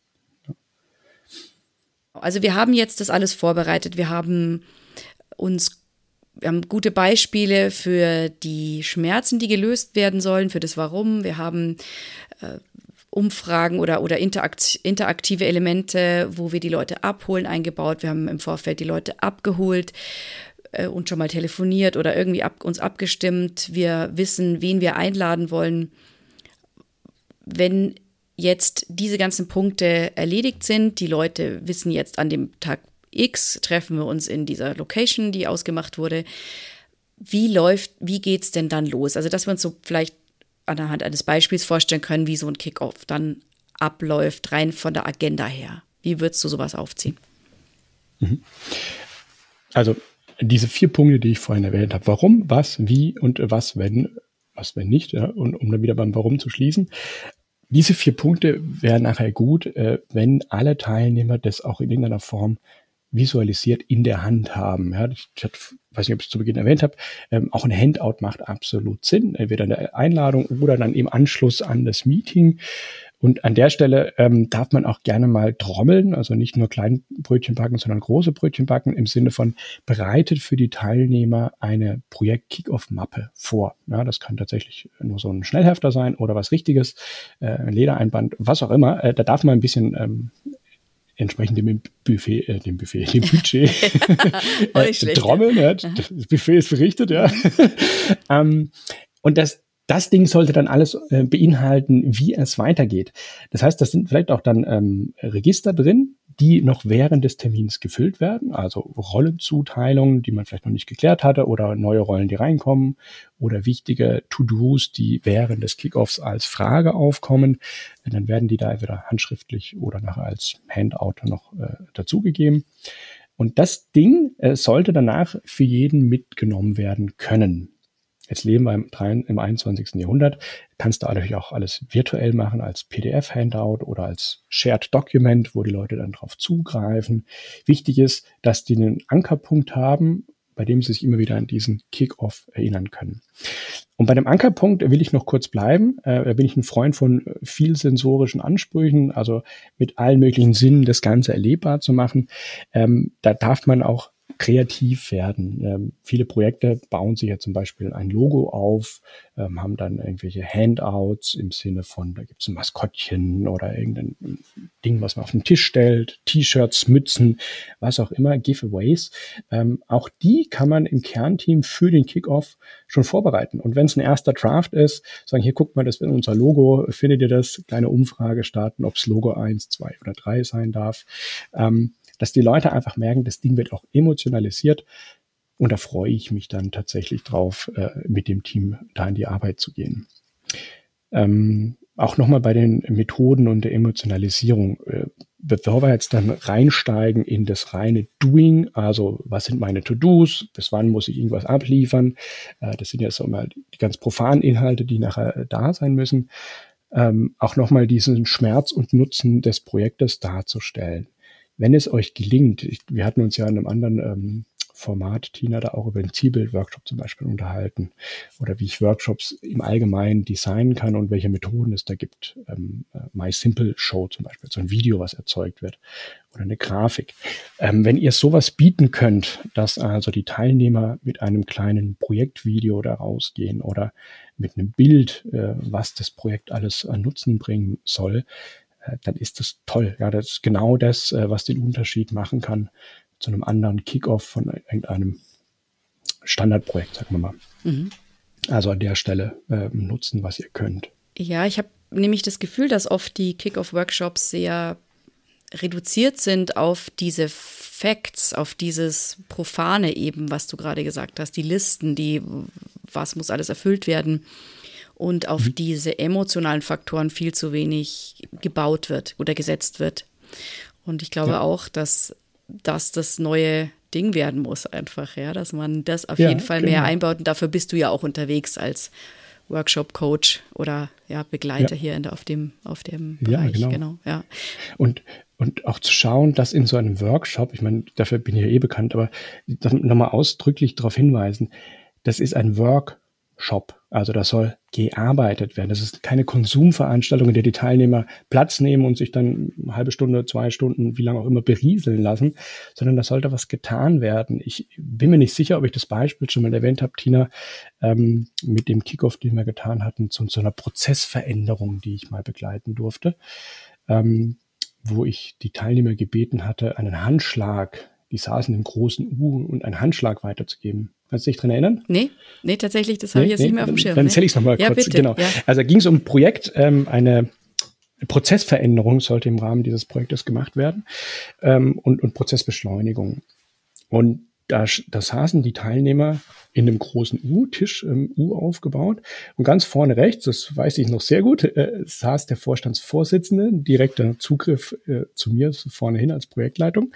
Ja. Also wir haben jetzt das alles vorbereitet. Wir haben uns wir haben gute Beispiele für die Schmerzen, die gelöst werden sollen, für das Warum. Wir haben äh, Umfragen oder, oder interaktive Elemente, wo wir die Leute abholen, eingebaut. Wir haben im Vorfeld die Leute abgeholt äh, und schon mal telefoniert oder irgendwie ab, uns abgestimmt. Wir wissen, wen wir einladen wollen. Wenn jetzt diese ganzen Punkte erledigt sind, die Leute wissen jetzt an dem Tag X, treffen wir uns in dieser Location, die ausgemacht wurde. Wie läuft, wie geht's denn dann los? Also, dass wir uns so vielleicht anhand eines Beispiels vorstellen können, wie so ein Kickoff dann abläuft, rein von der Agenda her. Wie würdest du sowas aufziehen? Mhm. Also diese vier Punkte, die ich vorhin erwähnt habe. Warum, was, wie und was, wenn, was, wenn nicht, ja, und um dann wieder beim Warum zu schließen. Diese vier Punkte wären nachher gut, äh, wenn alle Teilnehmer das auch in irgendeiner Form visualisiert in der Hand haben. Ja, ich, ich weiß nicht, ob ich es zu Beginn erwähnt habe, ähm, auch ein Handout macht absolut Sinn, entweder eine Einladung oder dann im Anschluss an das Meeting. Und an der Stelle ähm, darf man auch gerne mal trommeln, also nicht nur kleine Brötchen backen, sondern große Brötchen backen im Sinne von bereitet für die Teilnehmer eine Projekt-Kickoff-Mappe vor. Ja, das kann tatsächlich nur so ein Schnellhefter sein oder was Richtiges, äh, ein Ledereinband, was auch immer. Äh, da darf man ein bisschen ähm, entsprechend dem Buffet, äh, dem Buffet, dem Budget <laughs> äh, trommeln. Ja. Das Buffet ist berichtet, ja. <laughs> ähm, und das, das Ding sollte dann alles äh, beinhalten, wie es weitergeht. Das heißt, das sind vielleicht auch dann ähm, Register drin, die noch während des Termins gefüllt werden, also Rollenzuteilungen, die man vielleicht noch nicht geklärt hatte oder neue Rollen, die reinkommen oder wichtige To-Dos, die während des Kickoffs als Frage aufkommen. Dann werden die da entweder handschriftlich oder nachher als Handout noch äh, dazugegeben. Und das Ding äh, sollte danach für jeden mitgenommen werden können. Jetzt leben wir im, im 21. Jahrhundert. Kannst du natürlich auch alles virtuell machen als PDF-Handout oder als Shared Document, wo die Leute dann drauf zugreifen. Wichtig ist, dass die einen Ankerpunkt haben, bei dem sie sich immer wieder an diesen Kick-Off erinnern können. Und bei dem Ankerpunkt will ich noch kurz bleiben. Äh, da bin ich ein Freund von viel sensorischen Ansprüchen, also mit allen möglichen Sinnen das Ganze erlebbar zu machen. Ähm, da darf man auch kreativ werden. Ähm, viele Projekte bauen sich ja zum Beispiel ein Logo auf, ähm, haben dann irgendwelche Handouts im Sinne von, da gibt es ein Maskottchen oder irgendein Ding, was man auf den Tisch stellt, T-Shirts, Mützen, was auch immer, Giveaways. Ähm, auch die kann man im Kernteam für den Kickoff schon vorbereiten. Und wenn es ein erster Draft ist, sagen, hier guckt mal, das ist unser Logo, findet ihr das? Kleine Umfrage starten, ob es Logo 1, 2 oder 3 sein darf. Ähm, dass die Leute einfach merken, das Ding wird auch emotionalisiert. Und da freue ich mich dann tatsächlich drauf, äh, mit dem Team da in die Arbeit zu gehen. Ähm, auch nochmal bei den Methoden und der Emotionalisierung. Äh, bevor wir jetzt dann reinsteigen in das reine Doing, also was sind meine To-Dos, bis wann muss ich irgendwas abliefern, äh, das sind ja so mal die ganz profanen Inhalte, die nachher äh, da sein müssen, ähm, auch nochmal diesen Schmerz und Nutzen des Projektes darzustellen. Wenn es euch gelingt, ich, wir hatten uns ja in einem anderen ähm, Format, Tina, da auch über den Zielbild-Workshop zum Beispiel unterhalten oder wie ich Workshops im Allgemeinen designen kann und welche Methoden es da gibt. Ähm, äh, My Simple Show zum Beispiel, so ein Video, was erzeugt wird oder eine Grafik. Ähm, wenn ihr sowas bieten könnt, dass also die Teilnehmer mit einem kleinen Projektvideo da rausgehen oder mit einem Bild, äh, was das Projekt alles an Nutzen bringen soll, äh, dann ist das toll. Ja, das ist genau das, äh, was den Unterschied machen kann zu einem anderen Kickoff von irgendeinem Standardprojekt, sagen wir mal. Mhm. Also an der Stelle äh, nutzen, was ihr könnt. Ja, ich habe nämlich das Gefühl, dass oft die Kickoff-Workshops sehr reduziert sind auf diese Facts, auf dieses Profane eben, was du gerade gesagt hast, die Listen, die, was muss alles erfüllt werden und auf mhm. diese emotionalen Faktoren viel zu wenig gebaut wird oder gesetzt wird. Und ich glaube ja. auch, dass das das neue Ding werden muss, einfach, ja, dass man das auf ja, jeden Fall genau. mehr einbaut. Und dafür bist du ja auch unterwegs als Workshop-Coach oder ja, Begleiter ja. hier der, auf dem, auf dem Bereich. Ja, genau. genau. ja. Und, und auch zu schauen, dass in so einem Workshop, ich meine, dafür bin ich ja eh bekannt, aber nochmal ausdrücklich darauf hinweisen, das ist ein Workshop. Also da soll gearbeitet werden. Das ist keine Konsumveranstaltung, in der die Teilnehmer Platz nehmen und sich dann eine halbe Stunde, zwei Stunden, wie lange auch immer berieseln lassen, sondern da sollte was getan werden. Ich bin mir nicht sicher, ob ich das Beispiel schon mal erwähnt habe, Tina, ähm, mit dem Kickoff, den wir getan hatten, zu, zu einer Prozessveränderung, die ich mal begleiten durfte, ähm, wo ich die Teilnehmer gebeten hatte, einen Handschlag, die saßen im großen U, und einen Handschlag weiterzugeben. Kannst du dich dran erinnern? Nee, nee, tatsächlich, das habe nee, ich jetzt nee, nicht mehr auf dem Schirm. Dann erzähle ich es nochmal ja, kurz. Bitte, genau. Ja. Also ging es um ein Projekt, ähm, eine Prozessveränderung sollte im Rahmen dieses Projektes gemacht werden ähm, und, und Prozessbeschleunigung. Und da, da saßen die Teilnehmer in einem großen U-Tisch, ähm, U aufgebaut. Und ganz vorne rechts, das weiß ich noch sehr gut, äh, saß der Vorstandsvorsitzende, direkter Zugriff äh, zu mir vorne hin als Projektleitung.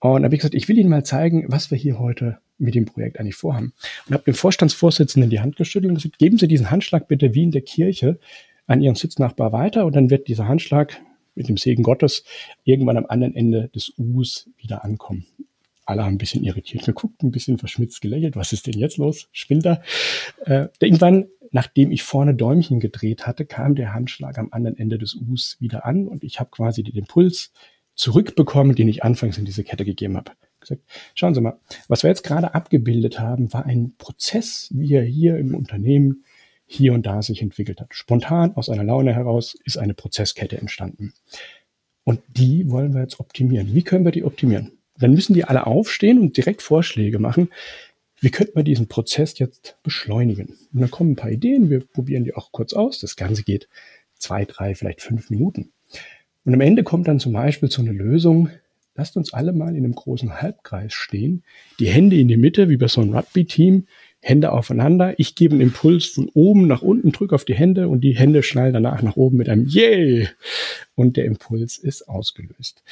Und da habe ich gesagt, ich will Ihnen mal zeigen, was wir hier heute mit dem Projekt eigentlich vorhaben. Und habe dem Vorstandsvorsitzenden die Hand geschüttelt und gesagt, geben Sie diesen Handschlag bitte wie in der Kirche an Ihren Sitznachbar weiter und dann wird dieser Handschlag mit dem Segen Gottes irgendwann am anderen Ende des U's wieder ankommen. Alle haben ein bisschen irritiert geguckt, ein bisschen verschmitzt gelächelt. Was ist denn jetzt los? Spinnt? Äh, irgendwann, nachdem ich vorne Däumchen gedreht hatte, kam der Handschlag am anderen Ende des U's wieder an und ich habe quasi den Impuls zurückbekommen, den ich anfangs in diese Kette gegeben habe gesagt, schauen Sie mal, was wir jetzt gerade abgebildet haben, war ein Prozess, wie er hier im Unternehmen hier und da sich entwickelt hat. Spontan aus einer Laune heraus ist eine Prozesskette entstanden. Und die wollen wir jetzt optimieren. Wie können wir die optimieren? Dann müssen die alle aufstehen und direkt Vorschläge machen. Wie könnten wir diesen Prozess jetzt beschleunigen? Und dann kommen ein paar Ideen, wir probieren die auch kurz aus. Das Ganze geht zwei, drei, vielleicht fünf Minuten. Und am Ende kommt dann zum Beispiel so eine Lösung, lasst uns alle mal in einem großen Halbkreis stehen, die Hände in die Mitte, wie bei so einem Rugby-Team, Hände aufeinander. Ich gebe einen Impuls von oben nach unten, drücke auf die Hände und die Hände schnallen danach nach oben mit einem Yay! Und der Impuls ist ausgelöst.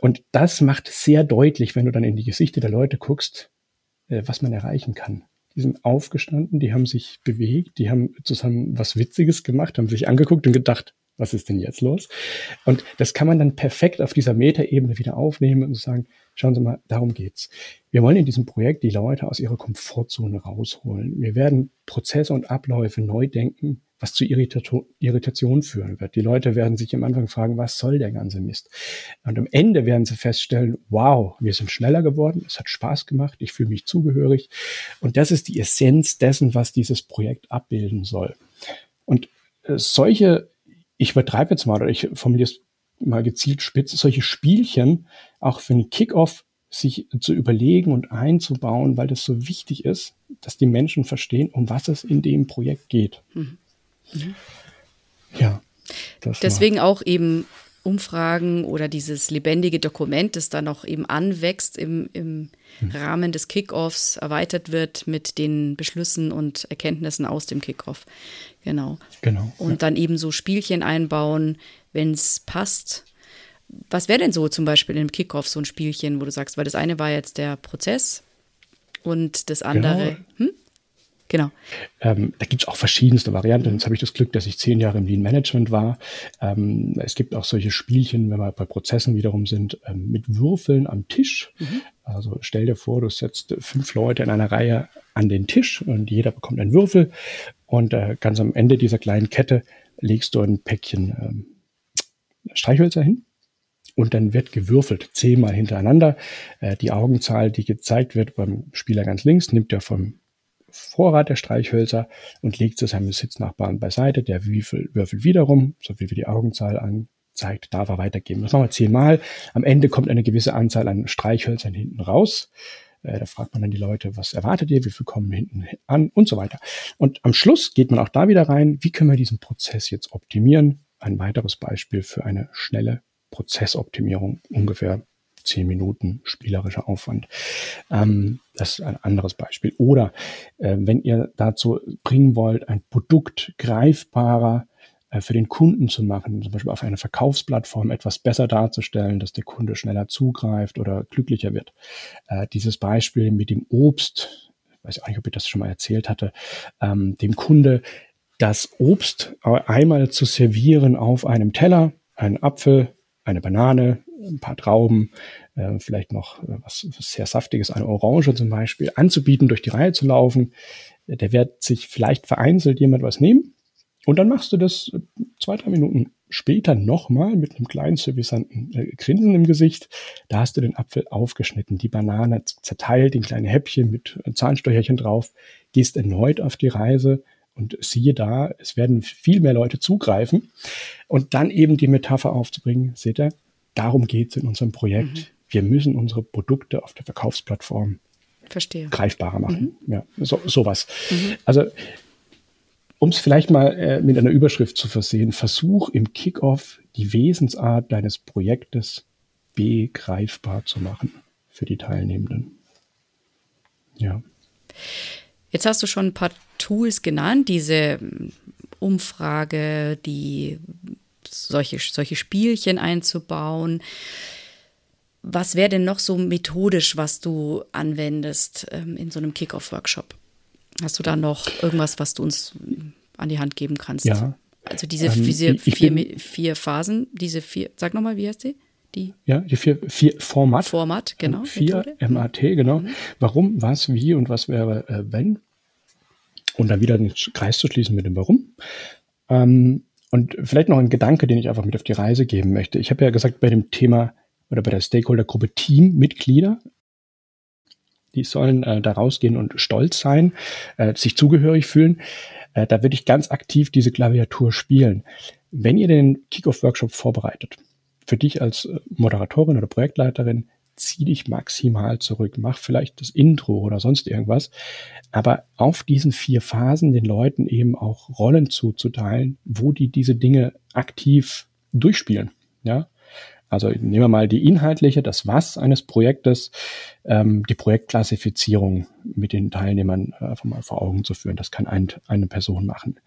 Und das macht sehr deutlich, wenn du dann in die Gesichter der Leute guckst, äh, was man erreichen kann. Die sind aufgestanden, die haben sich bewegt, die haben zusammen was Witziges gemacht, haben sich angeguckt und gedacht, was ist denn jetzt los? Und das kann man dann perfekt auf dieser Metaebene wieder aufnehmen und sagen, schauen Sie mal, darum geht's. Wir wollen in diesem Projekt die Leute aus ihrer Komfortzone rausholen. Wir werden Prozesse und Abläufe neu denken, was zu Irritation führen wird. Die Leute werden sich am Anfang fragen, was soll der ganze Mist? Und am Ende werden sie feststellen, wow, wir sind schneller geworden, es hat Spaß gemacht, ich fühle mich zugehörig. Und das ist die Essenz dessen, was dieses Projekt abbilden soll. Und äh, solche ich übertreibe jetzt mal oder ich formuliere es mal gezielt spitz, solche Spielchen auch für einen Kickoff sich zu überlegen und einzubauen, weil das so wichtig ist, dass die Menschen verstehen, um was es in dem Projekt geht. Mhm. Mhm. Ja. Deswegen auch eben Umfragen oder dieses lebendige Dokument, das dann noch eben anwächst im, im mhm. Rahmen des Kickoffs, erweitert wird mit den Beschlüssen und Erkenntnissen aus dem Kickoff. Genau. Genau. Und ja. dann eben so Spielchen einbauen, wenn es passt. Was wäre denn so zum Beispiel im Kickoff so ein Spielchen, wo du sagst, weil das eine war jetzt der Prozess und das andere. Genau. Hm? Genau. Ähm, da gibt es auch verschiedenste Varianten. Jetzt habe ich das Glück, dass ich zehn Jahre im Lean Management war. Ähm, es gibt auch solche Spielchen, wenn wir bei Prozessen wiederum sind, ähm, mit Würfeln am Tisch. Mhm. Also stell dir vor, du setzt fünf Leute in einer Reihe an den Tisch und jeder bekommt einen Würfel. Und äh, ganz am Ende dieser kleinen Kette legst du ein Päckchen ähm, Streichhölzer hin. Und dann wird gewürfelt, zehnmal hintereinander. Äh, die Augenzahl, die gezeigt wird beim Spieler ganz links, nimmt er vom Vorrat der Streichhölzer und legt zu seinem Sitznachbarn beiseite. Der Würfel, würfelt wiederum, so wie wir die Augenzahl anzeigt, darf er weitergeben. Das machen wir zehnmal. Am Ende kommt eine gewisse Anzahl an Streichhölzern hinten raus. Äh, da fragt man dann die Leute, was erwartet ihr, wie viel kommen hinten an und so weiter. Und am Schluss geht man auch da wieder rein, wie können wir diesen Prozess jetzt optimieren? Ein weiteres Beispiel für eine schnelle Prozessoptimierung, ungefähr zehn Minuten spielerischer Aufwand. Ähm, das ist ein anderes Beispiel. Oder äh, wenn ihr dazu bringen wollt, ein Produkt greifbarer äh, für den Kunden zu machen, zum Beispiel auf einer Verkaufsplattform etwas besser darzustellen, dass der Kunde schneller zugreift oder glücklicher wird. Äh, dieses Beispiel mit dem Obst, ich weiß auch nicht, ob ich das schon mal erzählt hatte, ähm, dem Kunde das Obst einmal zu servieren auf einem Teller, einen Apfel, eine Banane, ein paar Trauben, äh, vielleicht noch äh, was, was sehr Saftiges, eine Orange zum Beispiel, anzubieten, durch die Reihe zu laufen. Der wird sich vielleicht vereinzelt jemand was nehmen. Und dann machst du das äh, zwei, drei Minuten später nochmal mit einem kleinen servisanten äh, Grinsen im Gesicht. Da hast du den Apfel aufgeschnitten, die Banane zerteilt in kleine Häppchen mit äh, Zahnstocherchen drauf, gehst erneut auf die Reise und siehe da, es werden viel mehr Leute zugreifen. Und dann eben die Metapher aufzubringen, seht ihr, darum geht es in unserem Projekt. Mhm. Wir müssen unsere Produkte auf der Verkaufsplattform Verstehe. greifbarer machen. Mhm. Ja, so, sowas. Mhm. Also, um es vielleicht mal äh, mit einer Überschrift zu versehen, versuch im Kickoff die Wesensart deines Projektes begreifbar zu machen für die Teilnehmenden. Ja. Jetzt hast du schon ein paar Tools genannt, diese hm, Umfrage, die solche, solche Spielchen einzubauen. Was wäre denn noch so methodisch, was du anwendest ähm, in so einem Kickoff-Workshop? Hast du da noch irgendwas, was du uns an die Hand geben kannst? Ja. Also diese, ähm, diese vier, vier Phasen, diese vier, sag nochmal, wie heißt die? Die ja, die vier, vier Format. Format, genau. Vier MAT, genau. Mhm. Warum, was, wie und was wäre, äh, wenn. Und dann wieder den Kreis zu schließen mit dem Warum. Ähm, und vielleicht noch ein Gedanke, den ich einfach mit auf die Reise geben möchte. Ich habe ja gesagt, bei dem Thema oder bei der Stakeholder-Gruppe Teammitglieder, die sollen äh, da rausgehen und stolz sein, äh, sich zugehörig fühlen. Äh, da würde ich ganz aktiv diese Klaviatur spielen. Wenn ihr den Kickoff-Workshop vorbereitet, für dich als äh, Moderatorin oder Projektleiterin, zieh dich maximal zurück, mach vielleicht das Intro oder sonst irgendwas, aber auf diesen vier Phasen den Leuten eben auch Rollen zuzuteilen, wo die diese Dinge aktiv durchspielen. Ja, also nehmen wir mal die inhaltliche, das Was eines Projektes, ähm, die Projektklassifizierung mit den Teilnehmern äh, einfach mal vor Augen zu führen. Das kann ein, eine Person machen.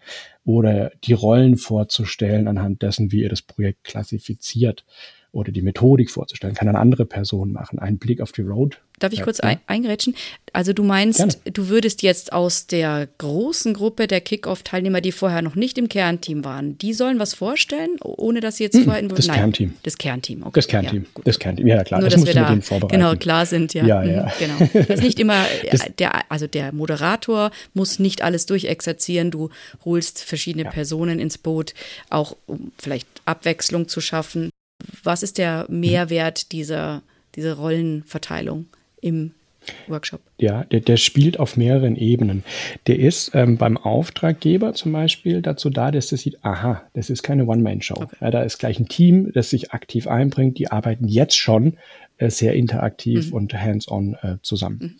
Oder die Rollen vorzustellen anhand dessen, wie ihr das Projekt klassifiziert oder die Methodik vorzustellen, kann eine andere Person machen. Ein Blick auf die Road. Darf ich kurz ein, eingerätschen? Also du meinst, Gerne. du würdest jetzt aus der großen Gruppe der Kickoff-Teilnehmer, die vorher noch nicht im Kernteam waren, die sollen was vorstellen, ohne dass sie jetzt hm, vorher involviert Das Nein, Kernteam. Das Kernteam, okay. Das Kernteam. Ja, das Kernteam. Ja, klar. Nur, das dass wir da genau klar sind, ja. Ja, ja. Mhm, genau. Das ist nicht immer <laughs> der, also der Moderator muss nicht alles durchexerzieren. Du holst verschiedene ja. Personen ins Boot, auch um vielleicht Abwechslung zu schaffen. Was ist der Mehrwert dieser, dieser Rollenverteilung im Workshop? Ja, der, der spielt auf mehreren Ebenen. Der ist ähm, beim Auftraggeber zum Beispiel dazu da, dass er sieht, aha, das ist keine One-Man-Show. Okay. Ja, da ist gleich ein Team, das sich aktiv einbringt. Die arbeiten jetzt schon äh, sehr interaktiv mhm. und hands-on äh, zusammen. Mhm.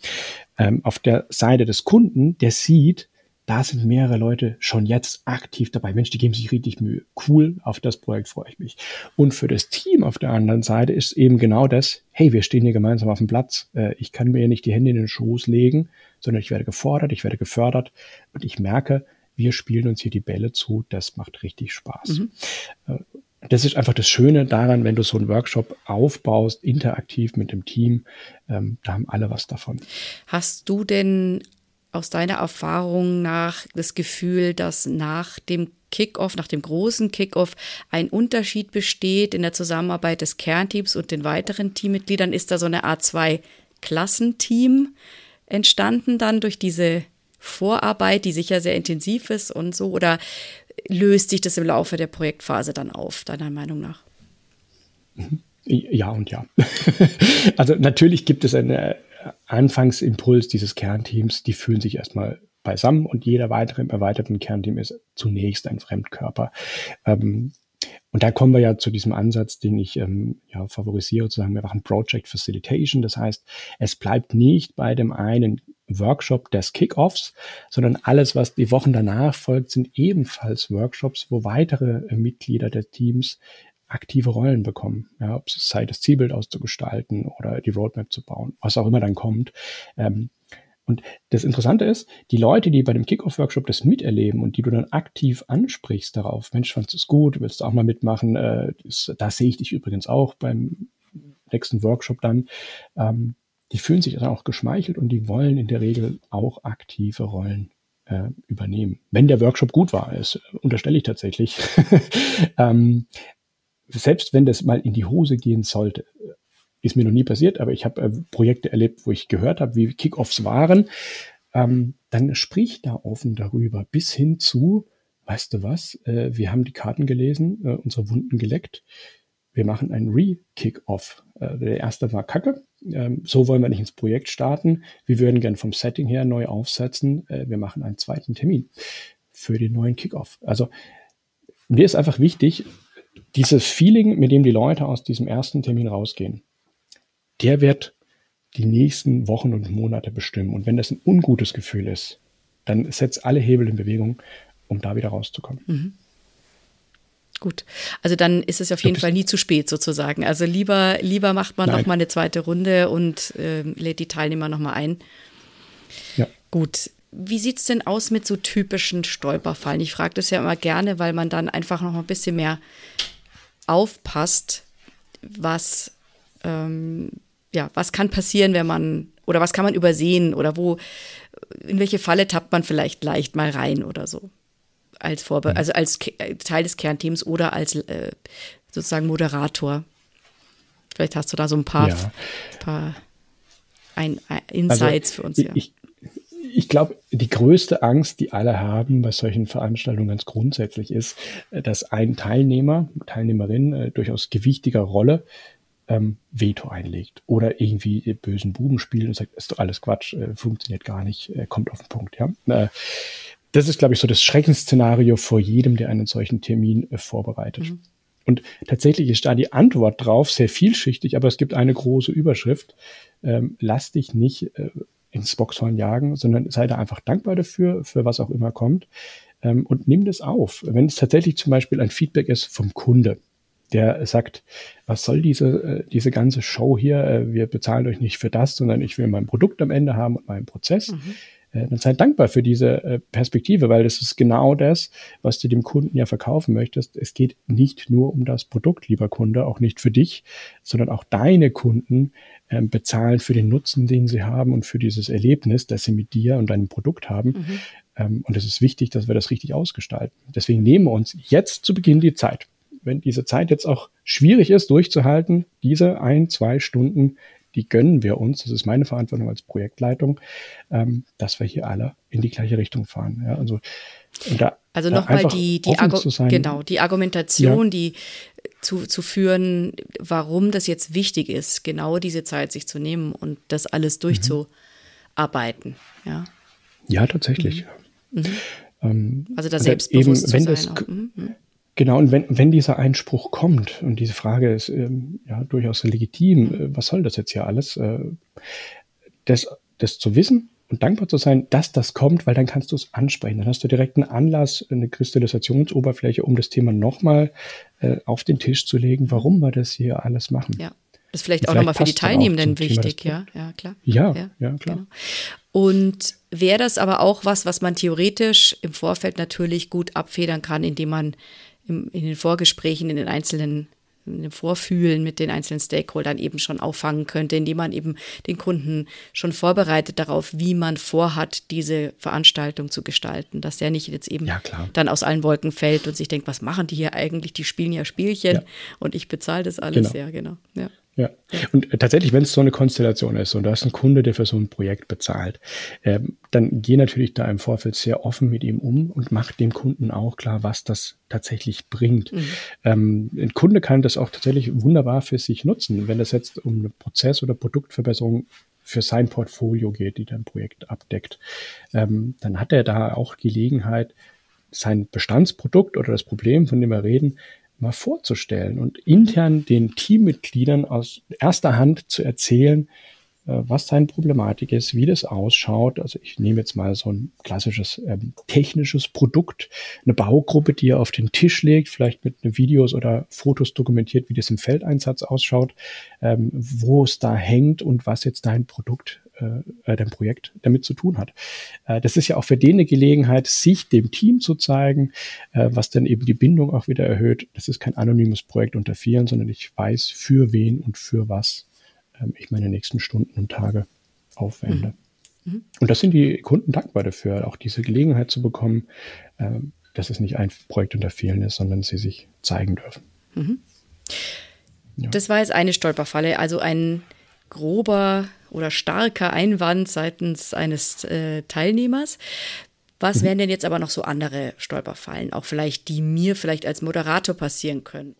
Ähm, auf der Seite des Kunden, der sieht, da sind mehrere Leute schon jetzt aktiv dabei. Mensch, die geben sich richtig Mühe. Cool, auf das Projekt freue ich mich. Und für das Team auf der anderen Seite ist eben genau das, hey, wir stehen hier gemeinsam auf dem Platz. Äh, ich kann mir nicht die Hände in den Schoß legen, sondern ich werde gefordert, ich werde gefördert und ich merke, wir spielen uns hier die Bälle zu. Das macht richtig Spaß. Mhm. Äh, das ist einfach das Schöne daran, wenn du so einen Workshop aufbaust, interaktiv mit dem Team, ähm, da haben alle was davon. Hast du denn aus deiner Erfahrung nach das Gefühl, dass nach dem Kickoff, nach dem großen Kickoff ein Unterschied besteht in der Zusammenarbeit des Kernteams und den weiteren Teammitgliedern? Ist da so eine Art zwei Klassenteam entstanden dann durch diese Vorarbeit, die sicher sehr intensiv ist und so? Oder löst sich das im Laufe der Projektphase dann auf, deiner Meinung nach? Ja und ja. <laughs> also natürlich gibt es einen äh, Anfangsimpuls dieses Kernteams, die fühlen sich erstmal beisammen und jeder weitere im erweiterten Kernteam ist zunächst ein Fremdkörper. Ähm, und da kommen wir ja zu diesem Ansatz, den ich ähm, ja, favorisiere, zu sagen, wir machen Project Facilitation. Das heißt, es bleibt nicht bei dem einen Workshop des Kickoffs, sondern alles, was die Wochen danach folgt, sind ebenfalls Workshops, wo weitere äh, Mitglieder der Teams aktive Rollen bekommen. Ja, ob es sei, das Zielbild auszugestalten oder die Roadmap zu bauen, was auch immer dann kommt. Ähm, und das Interessante ist, die Leute, die bei dem Kickoff-Workshop das miterleben und die du dann aktiv ansprichst darauf, Mensch, fandest du es gut, willst du auch mal mitmachen, äh, das, da sehe ich dich übrigens auch beim nächsten Workshop dann, ähm, die fühlen sich dann auch geschmeichelt und die wollen in der Regel auch aktive Rollen äh, übernehmen. Wenn der Workshop gut war, ist, unterstelle ich tatsächlich. <laughs> ähm, selbst wenn das mal in die Hose gehen sollte, ist mir noch nie passiert, aber ich habe äh, Projekte erlebt, wo ich gehört habe, wie Kickoffs waren, ähm, dann sprich da offen darüber, bis hin zu, weißt du was, äh, wir haben die Karten gelesen, äh, unsere Wunden geleckt, wir machen einen Re-Kick-Off. Äh, der erste war Kacke. Ähm, so wollen wir nicht ins Projekt starten. Wir würden gern vom Setting her neu aufsetzen. Äh, wir machen einen zweiten Termin für den neuen Kick-Off. Also mir ist einfach wichtig, dieses Feeling, mit dem die Leute aus diesem ersten Termin rausgehen, der wird die nächsten Wochen und Monate bestimmen. Und wenn das ein ungutes Gefühl ist, dann setzt alle Hebel in Bewegung, um da wieder rauszukommen. Mhm. Gut, also dann ist es auf jeden Fall nie zu spät sozusagen. Also lieber, lieber macht man Nein. noch mal eine zweite Runde und äh, lädt die Teilnehmer noch mal ein. Ja. Gut. Wie sieht es denn aus mit so typischen Stolperfallen? Ich frage das ja immer gerne, weil man dann einfach noch ein bisschen mehr aufpasst, was, ähm, ja, was kann passieren, wenn man, oder was kann man übersehen oder wo, in welche Falle tappt man vielleicht leicht mal rein oder so als Vorbe mhm. also als äh, Teil des Kernteams oder als äh, sozusagen Moderator. Vielleicht hast du da so ein paar, ja. paar ein, ein Insights also, für uns. Ja. Ich, ich glaube, die größte Angst, die alle haben bei solchen Veranstaltungen ganz grundsätzlich ist, äh, dass ein Teilnehmer, Teilnehmerin äh, durchaus gewichtiger Rolle ähm, Veto einlegt oder irgendwie bösen Buben spielt und sagt, ist doch alles Quatsch, äh, funktioniert gar nicht, äh, kommt auf den Punkt. Ja? Äh, das ist, glaube ich, so das Schreckensszenario vor jedem, der einen solchen Termin äh, vorbereitet. Mhm. Und tatsächlich ist da die Antwort drauf sehr vielschichtig, aber es gibt eine große Überschrift. Ähm, lass dich nicht äh, ins Boxhorn jagen, sondern sei da einfach dankbar dafür, für was auch immer kommt. Ähm, und nimm das auf. Wenn es tatsächlich zum Beispiel ein Feedback ist vom Kunde, der sagt, was soll diese, äh, diese ganze Show hier? Äh, wir bezahlen euch nicht für das, sondern ich will mein Produkt am Ende haben und meinen Prozess. Mhm äh, dann sei dankbar für diese Perspektive, weil das ist genau das, was du dem Kunden ja verkaufen möchtest. Es geht nicht nur um das Produkt, lieber Kunde, auch nicht für dich, sondern auch deine Kunden bezahlen für den Nutzen, den sie haben und für dieses Erlebnis, das sie mit dir und deinem Produkt haben. Mhm. Ähm, und es ist wichtig, dass wir das richtig ausgestalten. Deswegen nehmen wir uns jetzt zu Beginn die Zeit. Wenn diese Zeit jetzt auch schwierig ist, durchzuhalten, diese ein, zwei Stunden die gönnen wir uns, das ist meine Verantwortung als Projektleitung, ähm, dass wir hier alle in die gleiche Richtung fahren. Ja, also da, also nochmal die, die, Argu genau, die Argumentation, ja. die zu, zu führen, warum das jetzt wichtig ist, genau diese Zeit sich zu nehmen und das alles mhm. durchzuarbeiten. Ja, ja tatsächlich. Mhm. Mhm. Ähm, also da selbstbewusst eben, wenn zu sein. Das, mhm, mhm. Genau, und wenn, wenn dieser Einspruch kommt, und diese Frage ist ähm, ja durchaus legitim, äh, was soll das jetzt hier alles, äh, das, das zu wissen, und dankbar zu sein, dass das kommt, weil dann kannst du es ansprechen. Dann hast du direkt einen Anlass, eine Kristallisationsoberfläche, um das Thema nochmal äh, auf den Tisch zu legen, warum wir das hier alles machen. Ja. Das ist vielleicht und auch nochmal für die Teilnehmenden wichtig, ja, ja, klar. Ja, ja, ja klar. Genau. Und wäre das aber auch was, was man theoretisch im Vorfeld natürlich gut abfedern kann, indem man im, in den Vorgesprächen in den einzelnen Vorfühlen mit den einzelnen Stakeholdern eben schon auffangen könnte, indem man eben den Kunden schon vorbereitet darauf, wie man vorhat, diese Veranstaltung zu gestalten, dass der nicht jetzt eben ja, dann aus allen Wolken fällt und sich denkt, was machen die hier eigentlich? Die spielen ja Spielchen ja. und ich bezahle das alles. Genau. Ja, genau. Ja. Ja, und tatsächlich, wenn es so eine Konstellation ist und du hast einen Kunde, der für so ein Projekt bezahlt, äh, dann geh natürlich da im Vorfeld sehr offen mit ihm um und mach dem Kunden auch klar, was das tatsächlich bringt. Mhm. Ähm, ein Kunde kann das auch tatsächlich wunderbar für sich nutzen, wenn es jetzt um eine Prozess- oder Produktverbesserung für sein Portfolio geht, die dein Projekt abdeckt, ähm, dann hat er da auch Gelegenheit, sein Bestandsprodukt oder das Problem, von dem wir reden, mal vorzustellen und intern den Teammitgliedern aus erster Hand zu erzählen, äh, was seine Problematik ist, wie das ausschaut. Also ich nehme jetzt mal so ein klassisches ähm, technisches Produkt, eine Baugruppe, die er auf den Tisch legt, vielleicht mit Videos oder Fotos dokumentiert, wie das im Feldeinsatz ausschaut, ähm, wo es da hängt und was jetzt dein Produkt äh, dein Projekt damit zu tun hat. Äh, das ist ja auch für den eine Gelegenheit, sich dem Team zu zeigen, äh, was dann eben die Bindung auch wieder erhöht. Das ist kein anonymes Projekt unter vielen, sondern ich weiß, für wen und für was ähm, ich meine nächsten Stunden und Tage aufwende. Mhm. Mhm. Und das sind die Kunden dankbar dafür, auch diese Gelegenheit zu bekommen, ähm, dass es nicht ein Projekt unter vielen ist, sondern sie sich zeigen dürfen. Mhm. Ja. Das war jetzt eine Stolperfalle, also ein grober oder starker Einwand seitens eines äh, Teilnehmers. Was mhm. wären denn jetzt aber noch so andere Stolperfallen, auch vielleicht, die mir vielleicht als Moderator passieren können?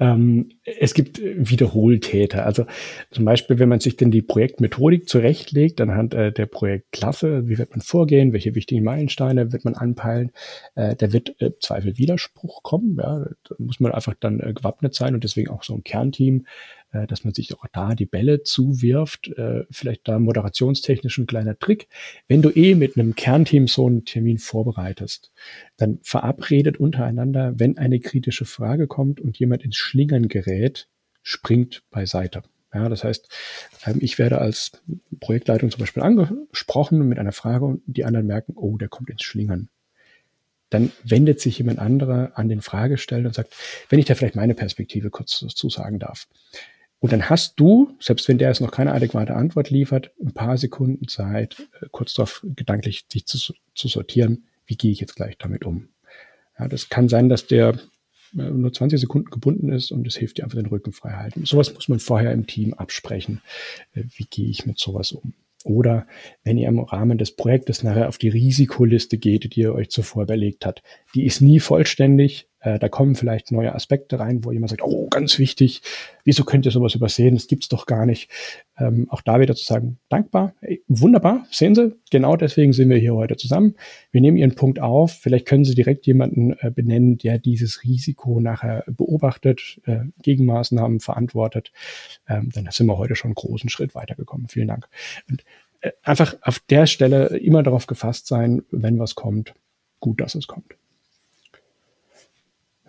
Ähm, es gibt Wiederholtäter. Also zum Beispiel, wenn man sich denn die Projektmethodik zurechtlegt anhand äh, der Projektklasse, wie wird man vorgehen, welche wichtigen Meilensteine wird man anpeilen, äh, da wird äh, Zweifel Widerspruch kommen. Ja, da muss man einfach dann äh, gewappnet sein und deswegen auch so ein Kernteam äh, dass man sich auch da die Bälle zuwirft. Äh, vielleicht da moderationstechnisch ein kleiner Trick. Wenn du eh mit einem Kernteam so einen Termin vorbereitest, dann verabredet untereinander, wenn eine kritische Frage kommt und jemand ins Schlingern gerät, springt beiseite. Ja, das heißt, ähm, ich werde als Projektleitung zum Beispiel angesprochen mit einer Frage und die anderen merken, oh, der kommt ins Schlingern dann wendet sich jemand anderer an den Fragesteller und sagt, wenn ich da vielleicht meine Perspektive kurz zusagen darf. Und dann hast du, selbst wenn der jetzt noch keine adäquate Antwort liefert, ein paar Sekunden Zeit, äh, kurz darauf gedanklich sich zu, zu sortieren, wie gehe ich jetzt gleich damit um. Ja, das kann sein, dass der äh, nur 20 Sekunden gebunden ist und es hilft dir einfach den Rücken frei halten. Sowas muss man vorher im Team absprechen. Äh, wie gehe ich mit sowas um? Oder wenn ihr im Rahmen des Projektes nachher auf die Risikoliste geht, die ihr euch zuvor überlegt habt. Die ist nie vollständig. Äh, da kommen vielleicht neue Aspekte rein, wo jemand sagt, oh, ganz wichtig, wieso könnt ihr sowas übersehen? Das gibt's doch gar nicht. Ähm, auch da wieder zu sagen, dankbar, ey, wunderbar, sehen Sie, genau deswegen sind wir hier heute zusammen. Wir nehmen Ihren Punkt auf. Vielleicht können Sie direkt jemanden äh, benennen, der dieses Risiko nachher beobachtet, äh, Gegenmaßnahmen verantwortet. Ähm, dann sind wir heute schon einen großen Schritt weitergekommen. Vielen Dank. Und äh, einfach auf der Stelle immer darauf gefasst sein, wenn was kommt, gut, dass es kommt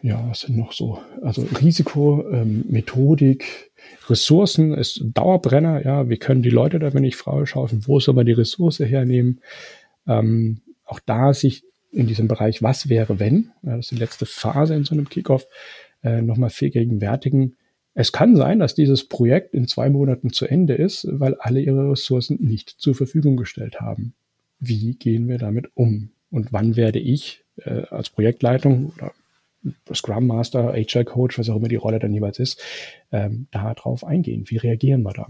ja, was sind noch so? Also Risiko, ähm, Methodik, Ressourcen ist Dauerbrenner, ja, wie können die Leute da, wenn ich Frau schaffen, wo soll man die Ressource hernehmen? Ähm, auch da sich in diesem Bereich, was wäre, wenn, ja, das ist die letzte Phase in so einem Kickoff, äh, nochmal vergegenwärtigen. Es kann sein, dass dieses Projekt in zwei Monaten zu Ende ist, weil alle ihre Ressourcen nicht zur Verfügung gestellt haben. Wie gehen wir damit um? Und wann werde ich äh, als Projektleitung oder Scrum Master, HR Coach, was auch immer die Rolle dann jeweils ist, ähm, darauf eingehen. Wie reagieren wir da?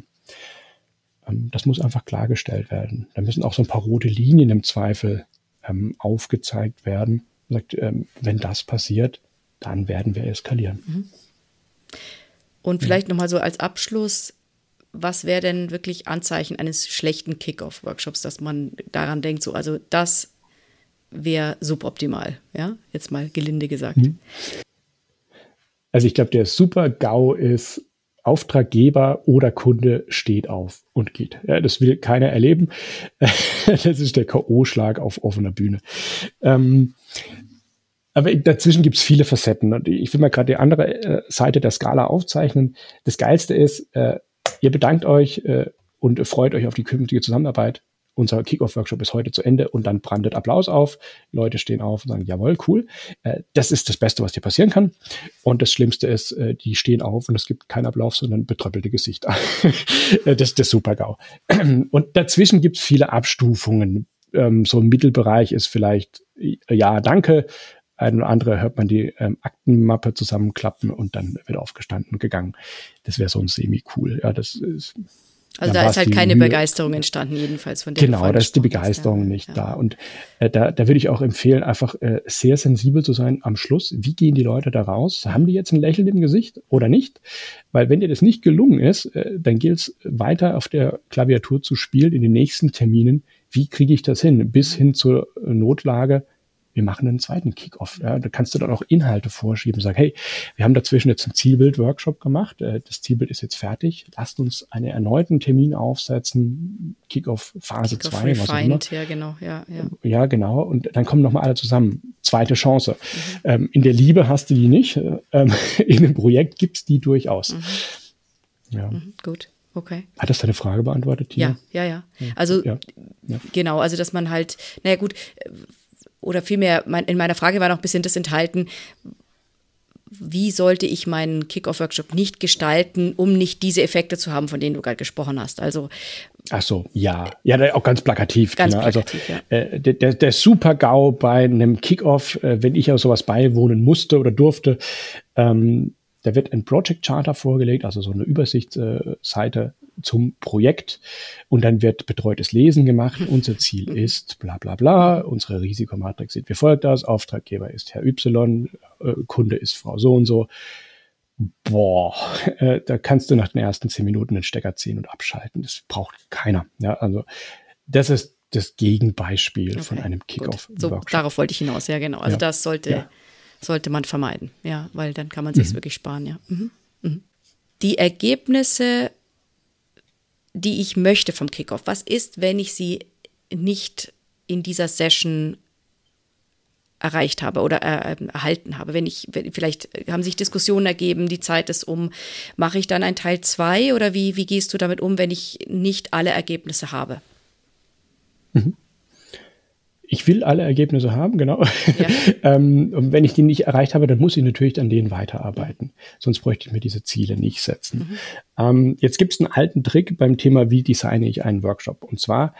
Ähm, das muss einfach klargestellt werden. Da müssen auch so ein paar rote Linien im Zweifel ähm, aufgezeigt werden. Sagt, ähm, wenn das passiert, dann werden wir eskalieren. Mhm. Und vielleicht ja. nochmal so als Abschluss, was wäre denn wirklich Anzeichen eines schlechten Kick-Off-Workshops, dass man daran denkt, so, also das wäre suboptimal, ja, jetzt mal gelinde gesagt. Mhm. Also ich glaube, der super GAU ist, Auftraggeber oder Kunde steht auf und geht. Ja, das will keiner erleben. <laughs> das ist der K.O.-Schlag auf offener Bühne. Ähm, aber dazwischen gibt es viele Facetten. Und ich will mal gerade die andere äh, Seite der Skala aufzeichnen. Das Geilste ist, äh, ihr bedankt euch äh, und freut euch auf die künftige Zusammenarbeit unser Kickoff-Workshop ist heute zu Ende und dann brandet Applaus auf. Leute stehen auf und sagen, jawohl, cool. Äh, das ist das Beste, was dir passieren kann. Und das Schlimmste ist, äh, die stehen auf und es gibt keinen Applaus, sondern betröppelte Gesichter. <laughs> das ist der Super-GAU. <clears throat> Und dazwischen gibt es viele Abstufungen. Ähm, so ein Mittelbereich ist vielleicht, ja, danke. Ein oder andere hört man die ähm, Aktenmappe zusammenklappen und dann wird aufgestanden gegangen. Das wäre so ein semi-cool. Ja, das ist also da ist halt keine Mühe. Begeisterung entstanden, jedenfalls von dem. Genau, da ist die Begeisterung ist, nicht ja. da. Und äh, da, da würde ich auch empfehlen, einfach äh, sehr sensibel zu sein am Schluss. Wie gehen die Leute da raus? Haben die jetzt ein Lächeln im Gesicht oder nicht? Weil wenn dir das nicht gelungen ist, äh, dann gilt es weiter auf der Klaviatur zu spielen in den nächsten Terminen. Wie kriege ich das hin? Bis hin zur Notlage, wir machen einen zweiten Kickoff. Ja, da kannst du dann auch Inhalte vorschieben. Sag, hey, wir haben dazwischen jetzt einen Zielbild-Workshop gemacht. Äh, das Zielbild ist jetzt fertig. Lasst uns einen erneuten Termin aufsetzen. Kickoff Phase 2. Refined, ja, genau. Ja, ja. ja, genau. Und dann kommen nochmal alle zusammen. Zweite Chance. Mhm. Ähm, in der Liebe hast du die nicht. Ähm, <laughs> in einem Projekt gibt's die durchaus. Mhm. Ja. Mhm, gut. Okay. Hat das deine Frage beantwortet, Tina? Ja, ja, ja. Also, ja. Ja. genau, also, dass man halt, naja, gut, oder vielmehr in meiner Frage war noch ein bisschen das enthalten, wie sollte ich meinen Kick-Off-Workshop nicht gestalten, um nicht diese Effekte zu haben, von denen du gerade gesprochen hast. Also Ach so, ja. Ja, auch ganz plakativ. Ganz genau. plakativ, also, ja. Äh, der, der Super-GAU bei einem Kick-Off, äh, wenn ich auf sowas beiwohnen musste oder durfte, ähm, da wird ein Project Charter vorgelegt, also so eine Übersichtsseite zum Projekt und dann wird betreutes Lesen gemacht. Unser Ziel <laughs> ist bla bla bla, unsere Risikomatrix sieht wie folgt aus, Auftraggeber ist Herr Y, äh, Kunde ist Frau so und so. Boah, äh, da kannst du nach den ersten zehn Minuten den Stecker ziehen und abschalten. Das braucht keiner. Ja, also das ist das Gegenbeispiel okay, von einem Kickoff. So, darauf wollte ich hinaus, ja genau. Also ja. das sollte, ja. Sollte man vermeiden, ja, weil dann kann man sich mhm. wirklich sparen, ja. Mhm. Mhm. Die Ergebnisse die ich möchte vom Kickoff? Was ist, wenn ich sie nicht in dieser Session erreicht habe oder äh, erhalten habe. Wenn ich, vielleicht haben sich Diskussionen ergeben, die Zeit ist um. Mache ich dann ein Teil 2 oder wie, wie gehst du damit um, wenn ich nicht alle Ergebnisse habe? Ich will alle Ergebnisse haben, genau. Ja. <laughs> ähm, und wenn ich die nicht erreicht habe, dann muss ich natürlich an denen weiterarbeiten. Sonst bräuchte ich mir diese Ziele nicht setzen. Mhm. Ähm, jetzt gibt es einen alten Trick beim Thema, wie designe ich einen Workshop. Und zwar,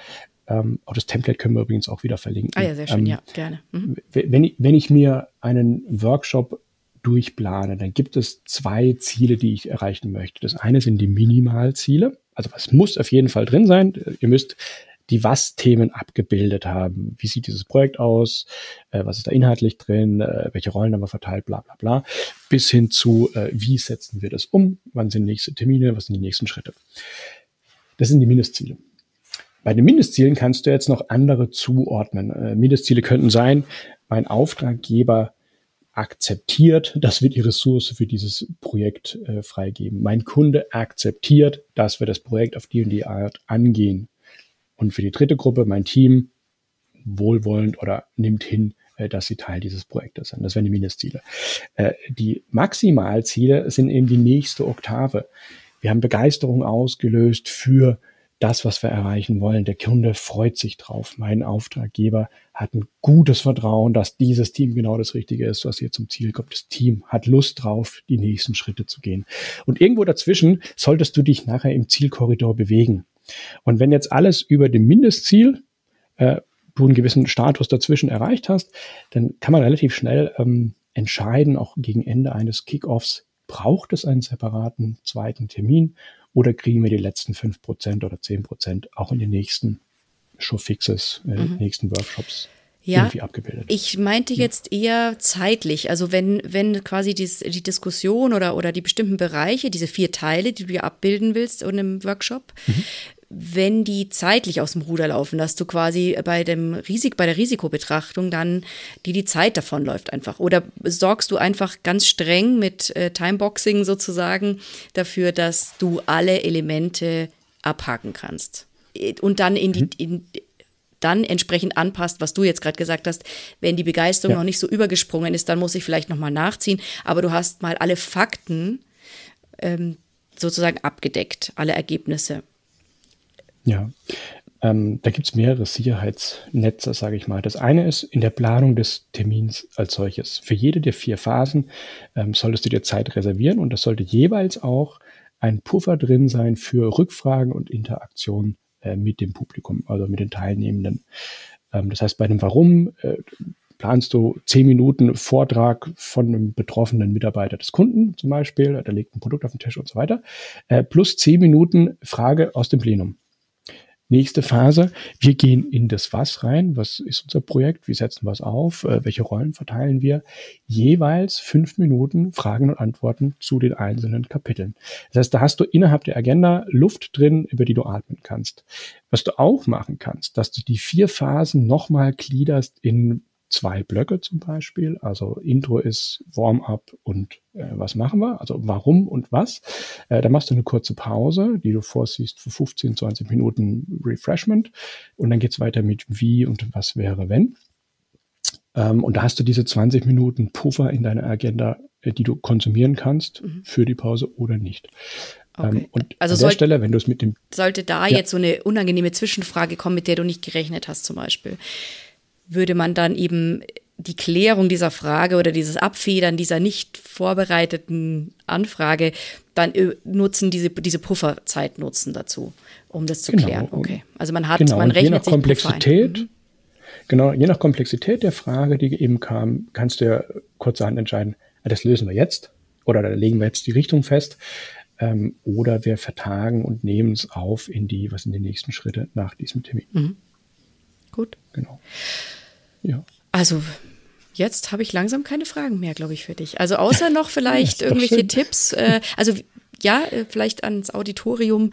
ähm, auch das Template können wir übrigens auch wieder verlinken. Ah ja, sehr schön, ähm, ja, gerne. Mhm. Wenn, ich, wenn ich mir einen Workshop durchplane, dann gibt es zwei Ziele, die ich erreichen möchte. Das eine sind die Minimalziele. Also was muss auf jeden Fall drin sein? Ihr müsst die Was-Themen abgebildet haben. Wie sieht dieses Projekt aus? Äh, was ist da inhaltlich drin? Äh, welche Rollen haben wir verteilt? Bla bla bla. Bis hin zu, äh, wie setzen wir das um? Wann sind nächste Termine? Was sind die nächsten Schritte? Das sind die Mindestziele. Bei den Mindestzielen kannst du jetzt noch andere zuordnen. Äh, Mindestziele könnten sein, mein Auftraggeber akzeptiert, dass wir die Ressource für dieses Projekt äh, freigeben. Mein Kunde akzeptiert, dass wir das Projekt auf die und die Art angehen. Und für die dritte Gruppe, mein Team, wohlwollend oder nimmt hin, äh, dass sie Teil dieses Projektes sind. Das wären die Mindestziele. Äh, die Maximalziele sind eben die nächste Oktave. Wir haben Begeisterung ausgelöst für das, was wir erreichen wollen. Der Kunde freut sich drauf. Mein Auftraggeber hat ein gutes Vertrauen, dass dieses Team genau das Richtige ist, was hier zum Ziel kommt. Das Team hat Lust drauf, die nächsten Schritte zu gehen. Und irgendwo dazwischen solltest du dich nachher im Zielkorridor bewegen. Und wenn jetzt alles über dem Mindestziel äh, du einen gewissen Status dazwischen erreicht hast, dann kann man relativ schnell ähm, entscheiden, auch gegen Ende eines Kickoffs, braucht es einen separaten zweiten Termin oder kriegen wir die letzten 5% oder 10% auch in den nächsten Showfixes, äh, mhm. nächsten Workshops ja, irgendwie abgebildet. Ich meinte jetzt eher zeitlich, also wenn, wenn quasi dies, die Diskussion oder, oder die bestimmten Bereiche, diese vier Teile, die du ja abbilden willst in einem Workshop, mhm wenn die zeitlich aus dem Ruder laufen, dass du quasi bei dem Risik, bei der Risikobetrachtung dann die die Zeit davon läuft einfach. Oder sorgst du einfach ganz streng mit äh, Timeboxing sozusagen dafür, dass du alle Elemente abhaken kannst und dann in die mhm. in, dann entsprechend anpasst, was du jetzt gerade gesagt hast. Wenn die Begeisterung ja. noch nicht so übergesprungen ist, dann muss ich vielleicht nochmal nachziehen. Aber du hast mal alle Fakten ähm, sozusagen abgedeckt, alle Ergebnisse. Ja, ähm, da gibt es mehrere Sicherheitsnetze, sage ich mal. Das eine ist in der Planung des Termins als solches. Für jede der vier Phasen ähm, solltest du dir Zeit reservieren und das sollte jeweils auch ein Puffer drin sein für Rückfragen und Interaktionen äh, mit dem Publikum, also mit den Teilnehmenden. Ähm, das heißt, bei dem Warum äh, planst du zehn Minuten Vortrag von einem betroffenen Mitarbeiter des Kunden zum Beispiel, der legt ein Produkt auf den Tisch und so weiter, äh, plus zehn Minuten Frage aus dem Plenum. Nächste Phase, wir gehen in das Was rein. Was ist unser Projekt? Wie setzen wir es auf? Äh, welche Rollen verteilen wir? Jeweils fünf Minuten Fragen und Antworten zu den einzelnen Kapiteln. Das heißt, da hast du innerhalb der Agenda Luft drin, über die du atmen kannst. Was du auch machen kannst, dass du die vier Phasen nochmal gliederst in zwei Blöcke zum Beispiel. Also Intro ist Warm-up und äh, was machen wir? Also warum und was. Äh, da machst du eine kurze Pause, die du vorsiehst für 15, 20 Minuten Refreshment. Und dann geht's weiter mit wie und was wäre wenn. Ähm, und da hast du diese 20 Minuten Puffer in deiner Agenda, äh, die du konsumieren kannst mhm. für die Pause oder nicht. Ähm, okay. Ähm, und also an der Stelle, wenn du es mit dem... Sollte da ja. jetzt so eine unangenehme Zwischenfrage kommen, mit der du nicht gerechnet hast zum Beispiel würde man dann eben die Klärung dieser Frage oder dieses Abfedern dieser nicht vorbereiteten Anfrage dann äh, nutzen, diese, diese Pufferzeit nutzen dazu, um das zu genau. klären. Okay. Also man hat, genau. man rechnet je nach Komplexität, mhm. genau, je nach Komplexität der Frage, die eben kam, kannst du ja kurzerhand entscheiden, ah, das lösen wir jetzt oder da legen wir jetzt die Richtung fest. Ähm, oder wir vertagen und nehmen es auf in die, was sind die nächsten Schritte nach diesem Termin. Mhm. Gut. Genau. Ja. Also jetzt habe ich langsam keine Fragen mehr, glaube ich, für dich. Also außer noch <laughs> vielleicht irgendwelche Tipps. Äh, also ja, äh, vielleicht ans Auditorium.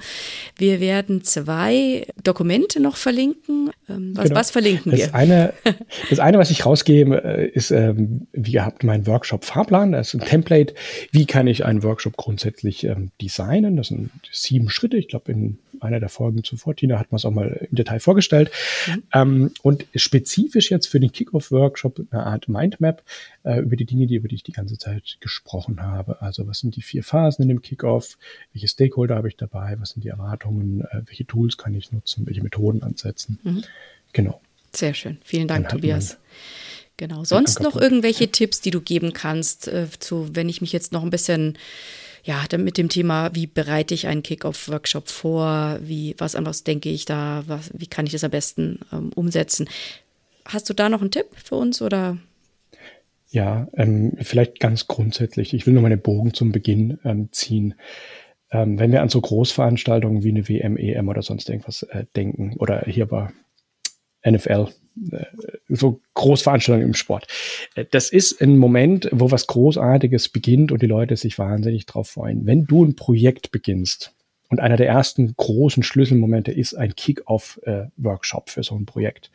Wir werden zwei Dokumente noch verlinken. Ähm, was, genau. was verlinken das wir? Eine, <laughs> das eine, was ich rausgebe, äh, ist, ähm, wie gehabt, mein Workshop-Fahrplan. Das ist ein Template. Wie kann ich einen Workshop grundsätzlich ähm, designen? Das sind sieben Schritte. Ich glaube, in einer der Folgen zuvor, Tina, hat man es auch mal im Detail vorgestellt. Mhm. Und spezifisch jetzt für den Kickoff-Workshop eine Art Mindmap äh, über die Dinge, die, über die ich die ganze Zeit gesprochen habe. Also was sind die vier Phasen in dem Kickoff? Welche Stakeholder habe ich dabei? Was sind die Erwartungen? Äh, welche Tools kann ich nutzen? Welche Methoden ansetzen? Mhm. Genau. Sehr schön. Vielen Dank, Tobias. Genau. Sonst noch irgendwelche Tipps, die du geben kannst, äh, zu, wenn ich mich jetzt noch ein bisschen ja, dann mit dem Thema, wie bereite ich einen Kick-Off-Workshop vor, wie, was anderes denke ich da, was, wie kann ich das am besten ähm, umsetzen? Hast du da noch einen Tipp für uns oder? Ja, ähm, vielleicht ganz grundsätzlich. Ich will nur meine Bogen zum Beginn ähm, ziehen. Ähm, wenn wir an so Großveranstaltungen wie eine WM, EM oder sonst irgendwas äh, denken, oder hier war NFL, äh, so Großveranstaltungen im Sport. Äh, das ist ein Moment, wo was Großartiges beginnt und die Leute sich wahnsinnig drauf freuen. Wenn du ein Projekt beginnst, und einer der ersten großen Schlüsselmomente ist ein Kick-Off-Workshop äh, für so ein Projekt.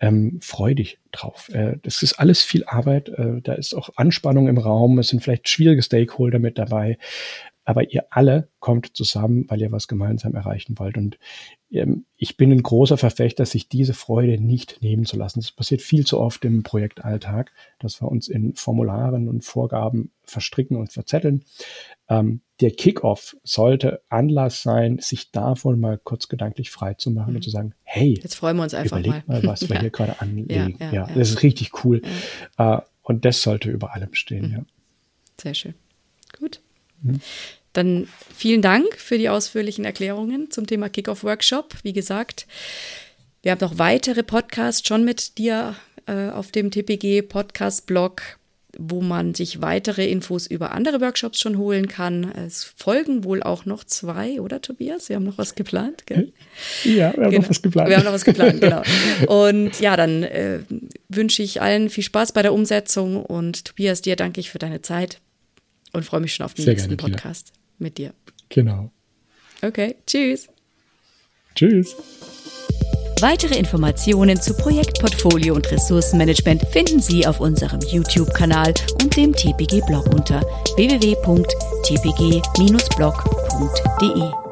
Ähm, freu dich drauf. Äh, das ist alles viel Arbeit. Äh, da ist auch Anspannung im Raum. Es sind vielleicht schwierige Stakeholder mit dabei. Aber ihr alle kommt zusammen, weil ihr was gemeinsam erreichen wollt. Und ähm, ich bin ein großer Verfechter, sich diese Freude nicht nehmen zu lassen. Das passiert viel zu oft im Projektalltag, dass wir uns in Formularen und Vorgaben verstricken und verzetteln. Ähm, der Kickoff sollte Anlass sein, sich davon mal kurz gedanklich frei zu machen mhm. und zu sagen, hey, jetzt freuen wir uns einfach überleg mal, mal was <laughs> wir ja. hier gerade anlegen. Ja, ja, ja, das ist richtig cool. Äh, und das sollte über allem stehen, mhm. ja. Sehr schön. Mhm. Dann vielen Dank für die ausführlichen Erklärungen zum Thema Kickoff-Workshop. Wie gesagt, wir haben noch weitere Podcasts schon mit dir äh, auf dem TPG-Podcast-Blog, wo man sich weitere Infos über andere Workshops schon holen kann. Es folgen wohl auch noch zwei, oder Tobias? Wir haben noch was geplant, gell? Ja, wir haben genau. noch was geplant. Wir haben noch was geplant, genau. <laughs> Und ja, dann äh, wünsche ich allen viel Spaß bei der Umsetzung und Tobias, dir danke ich für deine Zeit und freue mich schon auf den Sehr nächsten gerne, Podcast. Tina mit dir. Genau. Okay, tschüss. Tschüss. Weitere Informationen zu Projektportfolio und Ressourcenmanagement finden Sie auf unserem YouTube-Kanal und dem TPG-Blog unter www.tpg-blog.de.